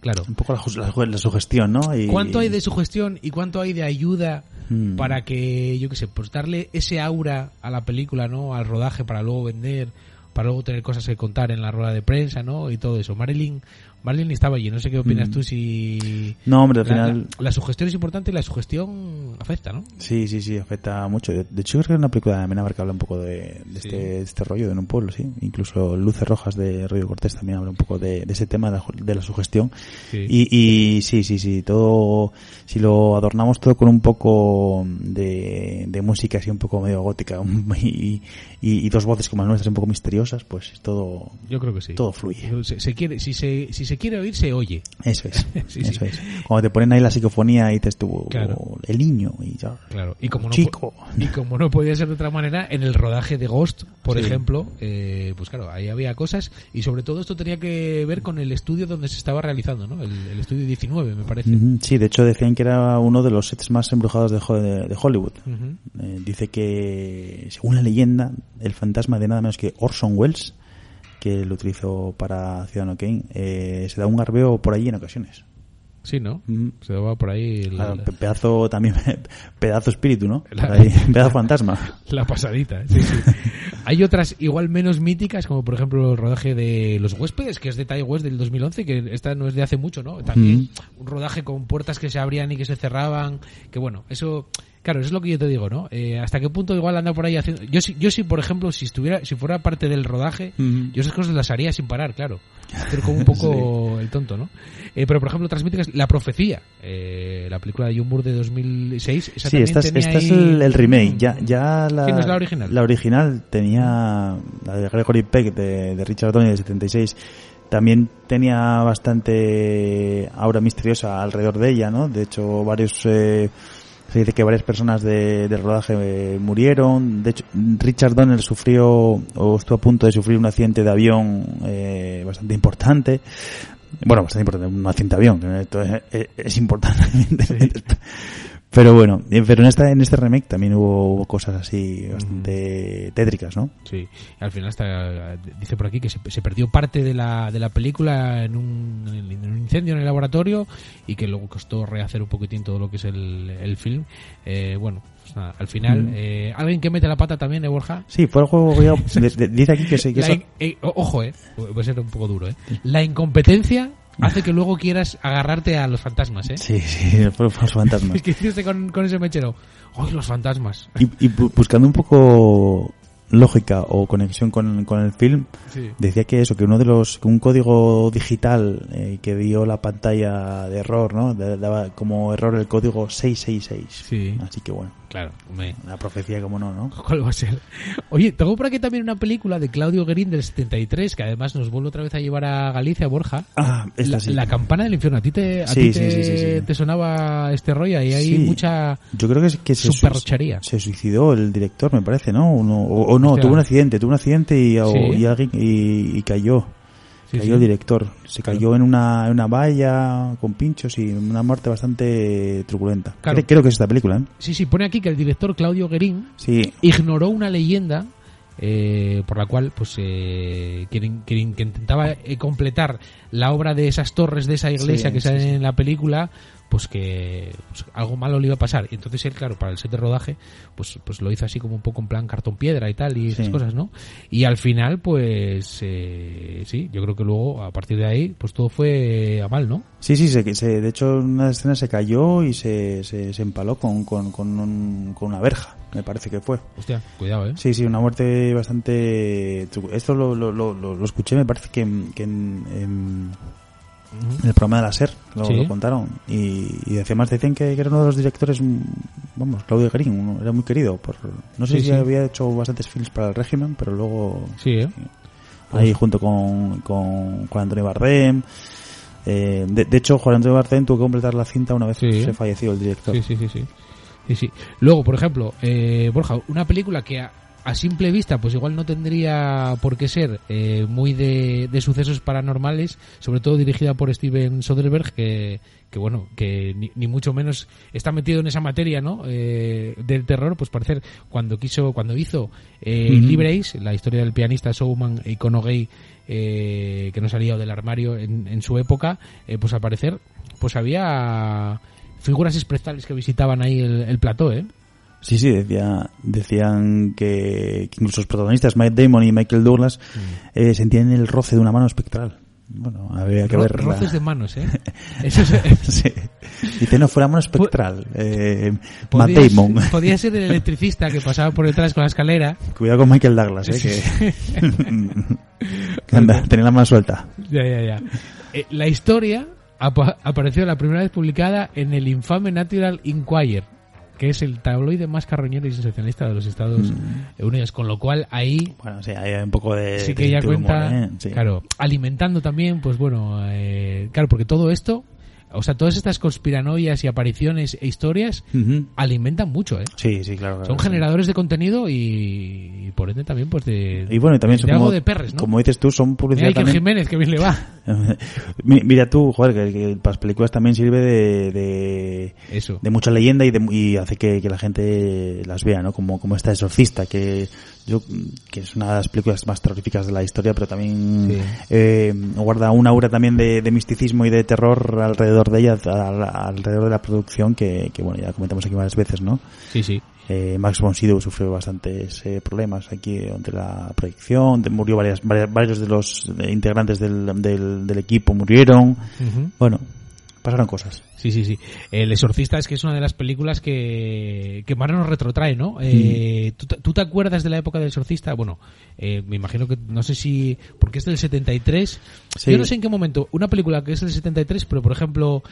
Claro. Un poco la, la- la sugestión, ¿no? Y, ¿Cuánto hay de sugestión y cuánto hay de ayuda Mm. para que, yo qué sé, pues darle ese aura a la película, ¿no? Al rodaje para luego vender, para luego tener cosas que contar en la rueda de prensa, ¿no? Y todo eso. Marilyn, Marilyn estaba allí. No sé qué opinas Mm. tú si... No, hombre, al La, final... la- la sugestión es importante y la sugestión afecta, ¿no? Sí, sí, sí, afecta mucho. De de hecho, creo que es una película de Amenábar que habla un poco de, de Sí. este, de este rollo de en un pueblo, sí. Incluso Luces Rojas de Rodrigo Cortés también habla un poco de, de ese tema de la, ju- de la sugestión. Sí. Y, y sí, sí, sí, todo, si lo adornamos todo con un poco de, música así un poco medio gótica y, y dos voces como las nuestras un poco misteriosas, pues todo, Yo creo que sí. todo fluye. Se, se quiere, si, se, si se quiere oír, se oye. Eso es, Sí, eso sí. es. Cuando te ponen ahí la psicofonía y dices tú, Claro. el niño y ya. Claro, y como no Chico. y como no podía ser de otra manera, en el rodaje de Ghost, por Sí. ejemplo, eh, pues claro, ahí había cosas y sobre todo esto tenía que ver con el estudio donde se estaba realizando, ¿no? El, el estudio 19, me parece. Sí, de hecho decían que era uno de los sets más embrujados de, Ho- de- de Hollywood. Eh, dice que, según la leyenda, el fantasma de nada menos que Orson Welles, que lo utilizó para Ciudadano Kane, eh, se da un garbeo por allí en ocasiones. Sí, ¿no? Ujú. Se daba por ahí el- Claro, pe- pedazo también, pedazo espíritu, ¿no? La- ahí, pedazo fantasma. la pasadita. sí, sí. Hay otras igual menos míticas, como por ejemplo el rodaje de Los Huéspedes, que es de Ty West del 2011, que esta no es de hace mucho, ¿no? También un rodaje con puertas que se abrían y que se cerraban, que bueno, eso Claro, eso es lo que yo te digo, ¿no? Eh, ¿Hasta qué punto igual anda por ahí haciendo... Yo, sí- yo sí, por ejemplo, si estuviera, si fuera parte del rodaje, yo esas cosas las haría sin parar, claro. Hacer como un poco el tonto, ¿no? Eh, pero, por ejemplo, es La Profecía, eh, la película de John Moore de 2006. esa Sí, esta es, tenía esta es el, el remake. Ya, ya la, Sí, no es la original. La original tenía la de Gregory Peck de, de Richard Donner de 76. También tenía bastante aura misteriosa alrededor de ella, ¿no? De hecho, varios eh, se dice que varias personas de, del rodaje eh, murieron. De hecho, Richard Donner sufrió o estuvo a punto de sufrir un accidente de avión eh, bastante importante. Bueno, bastante importante, un accidente de avión, esto es, es- es importante. evidentemente. Pero bueno, eh, pero en esta en este remake también hubo, cosas así bastante tétricas, ¿no? Sí, al final hasta dice por aquí que se, se perdió parte de la, de la película en un, en un incendio en el laboratorio y que luego costó rehacer un poquitín todo lo que es el, el film. Eh, bueno, pues nada, al final, Mm. eh, alguien que mete la pata también, ¿eh, Borja? Sí, fue ya- de- de- dice aquí que, se, que La eso- in- eh, ojo, eh, a ser un poco duro, eh. La incompetencia hace que luego quieras agarrarte a los fantasmas, eh. Sí, sí, los fantasmas. Que hiciste con, con ese mechero. ¡Ay, los fantasmas! Y, y bu- buscando un poco lógica o conexión con, con el film, Sí. decía que eso, que uno de los, que un código digital eh, que dio la pantalla de error, ¿no? Da- Daba como error el código 666. Sí. Así que bueno, Claro, me, una profecía como no, ¿no? ¿Cuál va a ser? Oye, tengo por aquí también una película de Claudio Guerín del 73, que además nos vuelve otra vez a llevar a Galicia, Borja. Ah, esta La, sí. la campana del infierno. ¿A ti te, a Sí, ti sí, te, te sonaba este rollo? Y hay mucha... Yo creo que, es- que se, Superchería. se suicidó el director, me parece, ¿no? Uno- o, o no, tuvo un accidente, tuvo un accidente y, o- alguien y, y cayó. Sí, cayó sí. el director. Se Claro. cayó en una, en una valla con pinchos y una muerte bastante truculenta. Claro. Creo que es esta película, ¿eh? Sí, sí, pone aquí que el director Claudio Guerín Sí, ignoró una leyenda eh, por la cual pues eh, quien- que intentaba eh, completar la obra de esas torres de esa iglesia Sí, que sí, sale sí. en la película pues que pues, algo malo le iba a pasar y entonces él claro para el set de rodaje pues pues lo hizo así como un poco en plan cartón piedra y tal y esas cosas no y al final pues eh, sí yo creo que luego a partir de ahí pues todo fue a mal no sí, sí, se, se- de hecho en una escena se cayó y se, se, se empaló con, con, con, un- con una verja, me parece que fue. hostia cuidado eh Sí, sí, una muerte bastante... Esto lo, lo, lo, lo- lo escuché, me parece que, en- que en, en-. En el programa de la SER lo, Sí. lo contaron. Y, y además decían que, que era uno de los directores, mm, vamos, Claudio Garín, uno- era muy querido. por No sé Sí, si sí. había hecho bastantes films para el régimen, pero luego sí eh ahí junto con, con Juan Antonio Bardem. eh, de, de hecho, Juan Antonio Bardem tuvo que completar la cinta una vez Sí. se falleció el director. Sí, sí, sí, sí. Sí, sí. Luego, por ejemplo, eh, Borja, una película que a, a simple vista, pues igual no tendría por qué ser eh, muy de, de sucesos paranormales, sobre todo dirigida por Steven Soderbergh, que, que bueno, que ni, ni mucho menos está metido en esa materia, ¿no? Eh, del terror, pues parecer cuando quiso, cuando hizo eh. Libre Ace, la historia del pianista showman icono gay eh, que no salía del armario en, en su época, eh, pues al parecer, pues había figuras espectrales que visitaban ahí el, el plató, ¿eh? Sí, sí, decía, decían que, que incluso los protagonistas, Mike Damon y Michael Douglas, Mm. eh, sentían el roce de una mano espectral. Bueno, había que Ro- ver. roces de manos, ¿eh? Eso es, sí. Dice, no, fuera mano espectral. Eh, Matt Damon. ser- podía ser el electricista que pasaba por detrás con la escalera. Cuidado con Michael Douglas, eh, que, que anda, tenía la mano suelta. Ya, ya, ya. Eh, la historia apa- apareció la primera vez publicada en el infame Natural Inquirer, que es el tabloide más carroñero y sensacionalista de los Estados Mm. Unidos, con lo cual ahí Bueno, sí, hay un poco de. sí de que ya cuenta, humor, ¿eh? Sí. claro, alimentando también, pues bueno, eh, claro, porque todo esto, o sea, todas estas conspiranoias y apariciones e historias alimentan mucho, ¿eh? Sí, sí, claro. Son sí. generadores de contenido y, y por ende también, pues de. Y bueno, y también de son algo como, de perres, ¿no? como dices tú, son Mira, publicidad Iker también. Jiménez, que bien le va. Mi- Mira tú, joder, que, que las películas también sirve de, de, Eso. de mucha leyenda y, de, y hace que, que la gente las vea, ¿no? Como, como esta exorcista, que yo, que es una de las películas más terroríficas de la historia, pero también Sí. eh, guarda una aura también de, de misticismo y de terror alrededor de ella, al- alrededor de la producción, que, que bueno, ya comentamos aquí varias veces, ¿no? Sí, sí. Eh, Max von Sydow sufrió bastantes eh, problemas aquí durante la proyección, de- murió varias, varias- varios de los eh, integrantes del, del, del equipo murieron, bueno, pasaron cosas. Sí, sí, sí. El Exorcista es que es una de las películas que, que más nos retrotrae, ¿no? Eh, ¿tú, te- tú te acuerdas de la época del Exorcista? Bueno, eh, me imagino que, no sé si, porque es del 73. Sí. Yo no sé en qué momento, una película que es del 73, pero por ejemplo,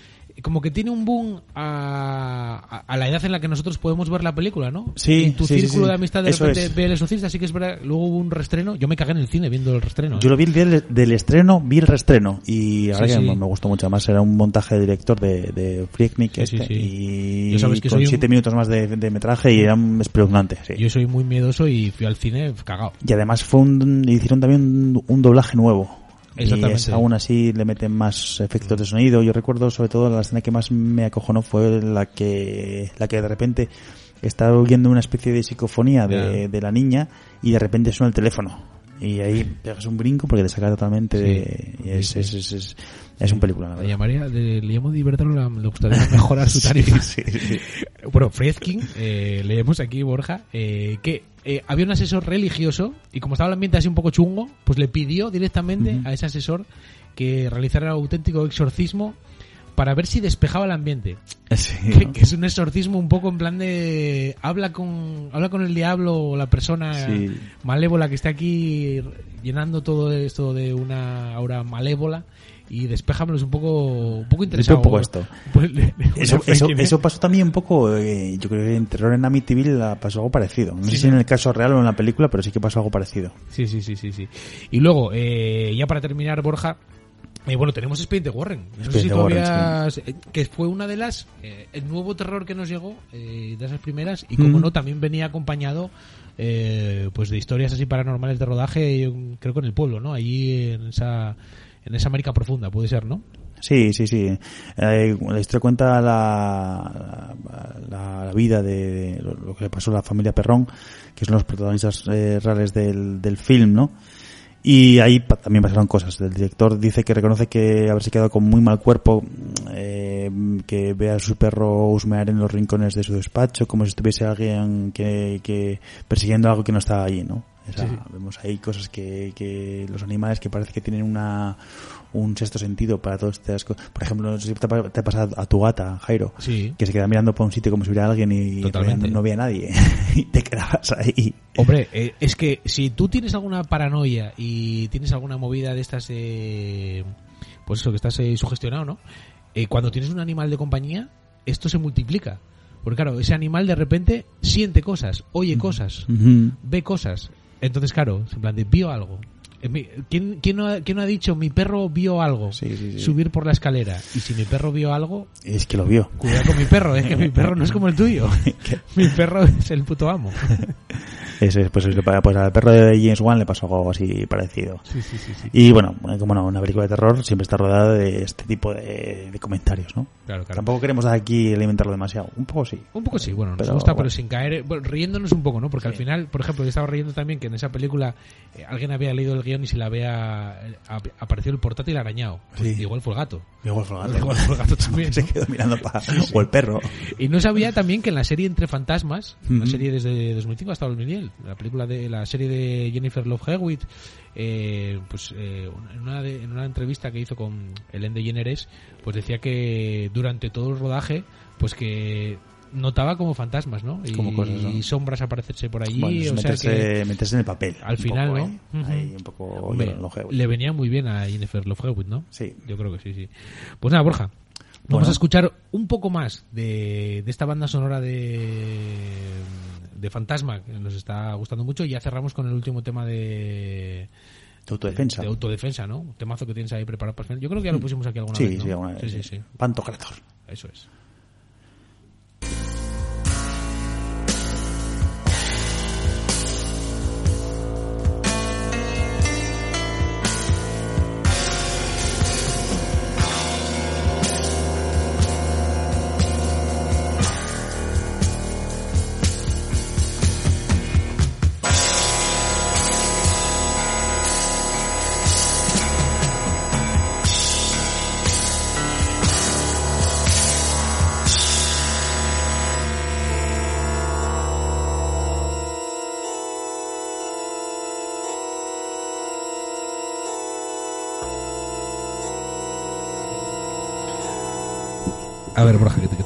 como que tiene un boom a, a- a la edad en la que nosotros podemos ver la película, ¿no? Sí, Y tu sí, círculo sí. de amistad de Eso repente es. ve el Exorcista, sí que es verdad. Luego hubo un restreno. Yo me cagué en el cine viendo el restreno. ¿eh? Yo lo vi el día del, del estreno, vi el restreno y ahora que me- gustó mucho. Además era un montaje de director de, de sí, este, y Ya sabes que con un- siete minutos más de, de metraje y era un espeluznante. Yo soy muy miedoso y fui al cine cagado. Y además fue un, hicieron también un, un doblaje nuevo. Y Exactamente. es, aún así le meten más efectos de sonido. Yo recuerdo sobre todo la escena que más me acojonó fue la que, la que de repente está oyendo una especie de psicofonía de, de la niña y de repente suena el teléfono. Y ahí pegas un brinco porque te saca totalmente Sí. de... y es, Sí, es, es, es, un película, la Le verdad. llamaría, le, le llamo le gustaría mejorar su tarifa. Sí, sí, sí. Bueno, Friedkin, eh, leemos aquí, Borja, eh, que eh, había un asesor religioso y como estaba el ambiente así un poco chungo, pues le pidió directamente a ese asesor que realizara el auténtico exorcismo para ver si despejaba el ambiente. Sí, Que, ¿no? que es un exorcismo un poco en plan de habla con habla con el diablo o la persona Sí. malévola que está aquí llenando todo esto de una aura malévola y despéjamelos un poco un poco interesado. un poco esto. Pues le- le- Eso, eso, pasó también un poco, eh, yo creo que en Terror en Amityville la pasó algo parecido. No Sí, sé sí. si en el caso real o en la película, pero sí que pasó algo parecido. Sí, sí, sí, sí, sí. Y luego, eh, ya para terminar, Borja, eh, bueno, tenemos Expediente Warren. No sé si Expediente todavía... Warren, eh, Que fue una de las... eh, el nuevo terror que nos llegó, eh, de esas primeras, y como Mm. no, también venía acompañado eh, pues de historias así paranormales de rodaje, yo creo que en el pueblo, ¿no? Allí en esa, en esa América profunda, puede ser, ¿no? Sí, sí, sí. Eh, la historia cuenta la, la, vida de, lo, que le pasó a la familia Perrón, que son los protagonistas eh, reales del, del film, ¿no? Y ahí también pasaron cosas. El director dice que reconoce que haberse quedado con muy mal cuerpo, eh, que ve a su perro husmear en los rincones de su despacho, como si estuviese alguien que, que persiguiendo algo que no estaba allí, ¿no? O sea, Sí, sí. Vemos ahí cosas que, que los animales que parece que tienen una un sexto sentido para todas estas cosas. Por ejemplo, no sé si te, ha- te ha pasado a tu gata, Jairo, Sí. que se queda mirando por un sitio como si hubiera alguien y Totalmente. no, veía a nadie. y te quedabas ahí. Hombre, eh, es que si tú tienes alguna paranoia y tienes alguna movida de estas, eh, pues eso, que estás eh, sugestionado, ¿no? Eh, cuando tienes un animal de compañía, esto se multiplica. Porque claro, ese animal de repente siente cosas, oye cosas, ve cosas. Entonces, claro, en plan de, vio algo. Eh, ¿Quién, quién no ha, quién no ha dicho mi perro vio algo? Sí, sí, sí. Subir por la escalera. Y si mi perro vio algo, Es que lo vio. cuidado con mi perro, es que mi perro no es como el tuyo. mi perro es el puto amo. Eso es, pues, pues al perro de James Wan le pasó algo así parecido. Sí, sí, sí, sí. Y bueno, como no, una película de terror siempre está rodeada de este tipo de, de comentarios, ¿no? Claro, claro. Tampoco queremos aquí alimentarlo demasiado. Un poco sí. Un poco sí, bueno, nos Pero, gusta, pero sin caer, bueno, riéndonos un poco, ¿no? Porque al final, por ejemplo, yo estaba riendo también que en esa película eh, alguien había leído el guion y se le había eh, ap- aparecido el portátil arañado. Pues Sí. igual fue el gato. Igual fue el gato. Igual fue el gato también. Se quedó mirando para... O el perro. Y no sabía también que en la serie Entre Fantasmas, una Ujú. serie desde 2005 hasta 2010, la película de la serie de Jennifer Love Hewitt, eh, pues eh, en, una de- en una entrevista que hizo con Ellen DeGeneres, pues decía que durante todo el rodaje, pues que notaba como fantasmas, ¿no? Y, Como cosas, ¿no? y sombras aparecerse por allí, Bueno, o sea meterse, que meterse en el papel. al final, poco, ¿no? ¿eh? Ahí un poco... hombre, le venía muy bien a Jennifer Love Hewitt, ¿no? Sí. Yo creo que sí, sí. Pues nada, Borja. Vamos a escuchar un poco más de, de esta banda sonora de, de Fantasma, que nos está gustando mucho, y ya cerramos con el último tema de, De autodefensa. de autodefensa, ¿no? Un temazo que tienes ahí preparado para el final. Yo creo que ya lo pusimos aquí alguna Sí, vez, ¿no? sí, alguna vez. sí, sí, sí. Pantocrator. Eso es.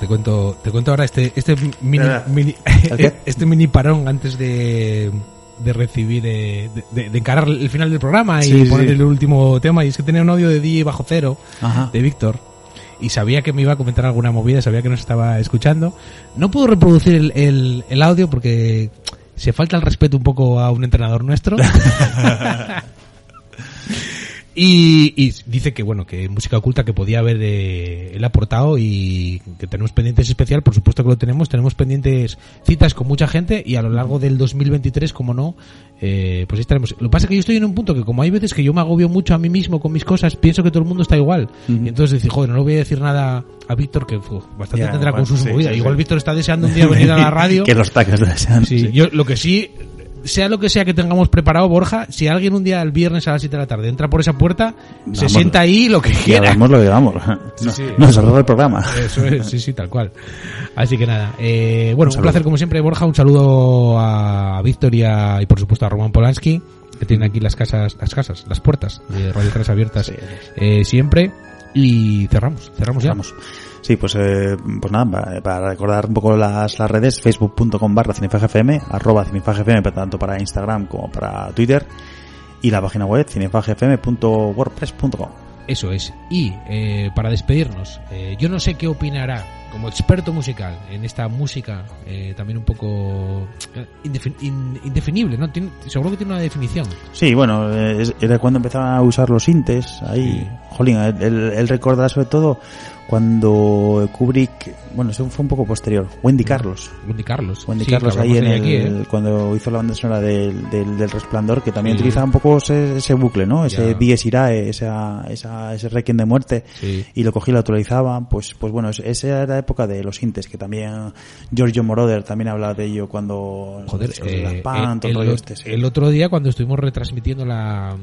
Te, cuento, te cuento ahora este, este mini, mini este mini parón antes de, de recibir, eh, de, de- de encarar el final del programa y sí, poner sí. el último tema. Y es que tenía un audio de DJ Bajo Cero Ajá. de Víctor y sabía que me iba a comentar alguna movida, sabía que nos estaba escuchando. No puedo reproducir el, el- el audio porque se falta el respeto un poco a un entrenador nuestro. y, y dice que bueno, que música oculta que podía haber eh, él aportado y que tenemos pendientes especial, por supuesto que lo tenemos, tenemos pendientes citas con mucha gente y a lo largo del 2023, como no, eh, pues ahí estaremos. Lo que pasa es que yo estoy en un punto que como hay veces que yo me agobio mucho a mí mismo con mis cosas, pienso que todo el mundo está igual. Y entonces decir, joder, no le voy a decir nada a Víctor que fu, bastante Ya, tendrá bueno, con sus sí, movidas. sí, Igual sí. Víctor está deseando un día venir a la radio. que los taques desean. Sí, sí. yo lo que sí, sea lo que sea que tengamos preparado, Borja, si alguien un día el viernes a las 7 de la tarde entra por esa puerta, se sienta ahí lo que quiera. hagamos lo que hagamos. No, sí. no se arregla el programa. Eso es, sí, sí, tal cual. Así que nada, eh, bueno, un, saludo. placer como siempre, Borja, un saludo a Victoria y por supuesto a Roman Polanski, que tienen aquí las casas, las casas, las puertas de Radio 3 abiertas Sí. eh, siempre. Y cerramos, cerramos ya. Sí, pues, eh, pues nada, pa- para recordar un poco las, las redes, facebook.com barra cinefagfm, arroba cinefagfm, tanto para Instagram como para Twitter, y la página web cinefagfm.wordpress.com. Eso es. Y eh, para despedirnos, eh, yo no sé qué opinará como experto musical en esta música eh, también un poco eh, indefin- in- indefinible, ¿no? Tiene- seguro que tiene una definición. Sí, bueno, eh, era cuando empezaban a usar los sintes, ahí, jolín, él, él- él recordará sobre todo cuando Kubrick, bueno, eso fue un poco posterior, Wendy Carlos. Wendy Carlos. Wendy Sí, Carlos ahí en el, aquí, ¿eh? cuando hizo la banda sonora del, del, del Resplandor, que también Sí. utilizaba un poco ese, ese bucle, ¿no? Ese Ya. Dies Irae, esa, esa, ese Requiem de muerte, Sí. y lo cogí y lo actualizaba, pues, pues bueno, es- esa era la época de los sintes, que también Giorgio Moroder también hablaba de ello cuando Joder, de eh, todo el, el el- este, el otro día cuando estuvimos retransmitiendo la,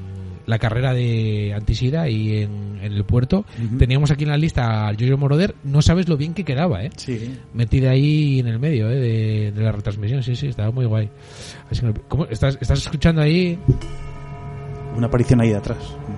la carrera de Antisida y en, en el puerto, teníamos aquí en la lista a Jojo Moroder, no sabes lo bien que quedaba, ¿eh? Sí. metida ahí en el medio ¿eh? de, de la retransmisión, sí, sí, estaba muy guay. Así que, ¿cómo? ¿Estás, ¿Estás escuchando ahí? Una aparición ahí de atrás,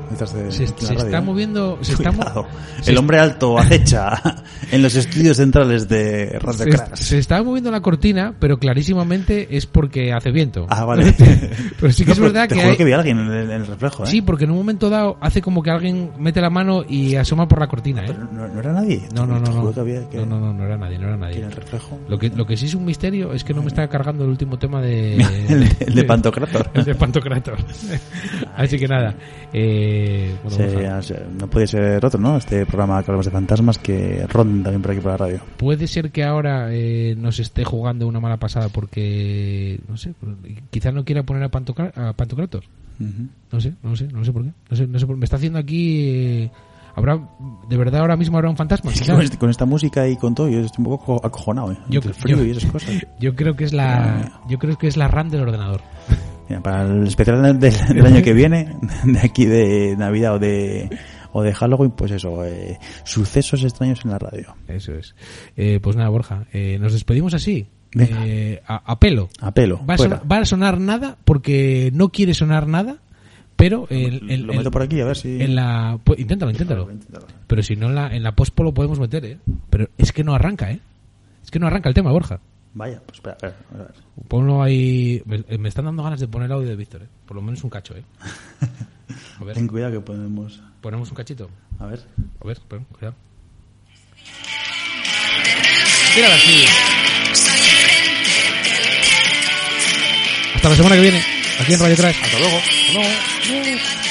detrás de, Se, de la se radio, está ¿eh? moviendo, se está, mo- Cuidado. se El hombre alto acecha en los estudios centrales de Radio se, Crash. se está moviendo la cortina, pero clarísimamente es porque hace viento. Ah, vale. Pero sí que es No, verdad te que hay- que vi a alguien en el, en el reflejo, ¿eh? Sí, porque en un momento dado hace como que alguien mete la mano y asoma por la cortina, ¿eh? Pero no, no era nadie. No, no, no, no. que había que, No, no, no, era nadie, no era nadie. en el reflejo. Lo que, lo que sí es un misterio es que no me está cargando el último tema de... el, de- el de Pantocrator. El de Pantocrator. Así que nada. Eh, bueno, no puede ser otro, ¿no? Este programa que hablamos de fantasmas que ronden también por aquí por la radio. puede ser que ahora eh, nos esté jugando una mala pasada porque, no sé, quizás no quiera poner a, Pantocra- a Pantocrator. No sé, no sé, no sé por qué. No sé, no sé por- me está haciendo aquí... eh, ¿Habrá, de verdad ahora mismo habrá un fantasma? Con, este- con esta música y con todo, yo estoy un poco co- acojonado, ¿eh? Yo- Entre el frío yo- y esas cosas. Yo creo que es la, yo creo que es la RAM del ordenador. Mira, para el especial del, del año que viene, de aquí de Navidad o de, o de Halloween, pues eso, eh, sucesos extraños en la radio. Eso es. Eh, pues nada, Borja, eh, nos despedimos así. Eh, a, a pelo. A pelo. Va a, sonar, va a sonar nada porque no quiere sonar nada, pero el, el- Lo el- meto por aquí a ver si... en la pues, inténtalo, inténtalo. Inténtalo. Pero si no en la en la pospo lo podemos meter, ¿eh? Pero es que no arranca, ¿eh? Es que no arranca el tema, Borja. Vaya, pues espera, a ver, a ver. Ponlo ahí. Me, me están dando ganas de poner audio de Víctor, ¿eh? Por lo menos un cacho, ¿eh? A ver, Ten cuidado que podemos... ponemos un cachito. A ver. A ver, cuidado. Tírala así. Hasta la semana que viene, aquí en Radio Crash. Hasta luego. Hasta luego.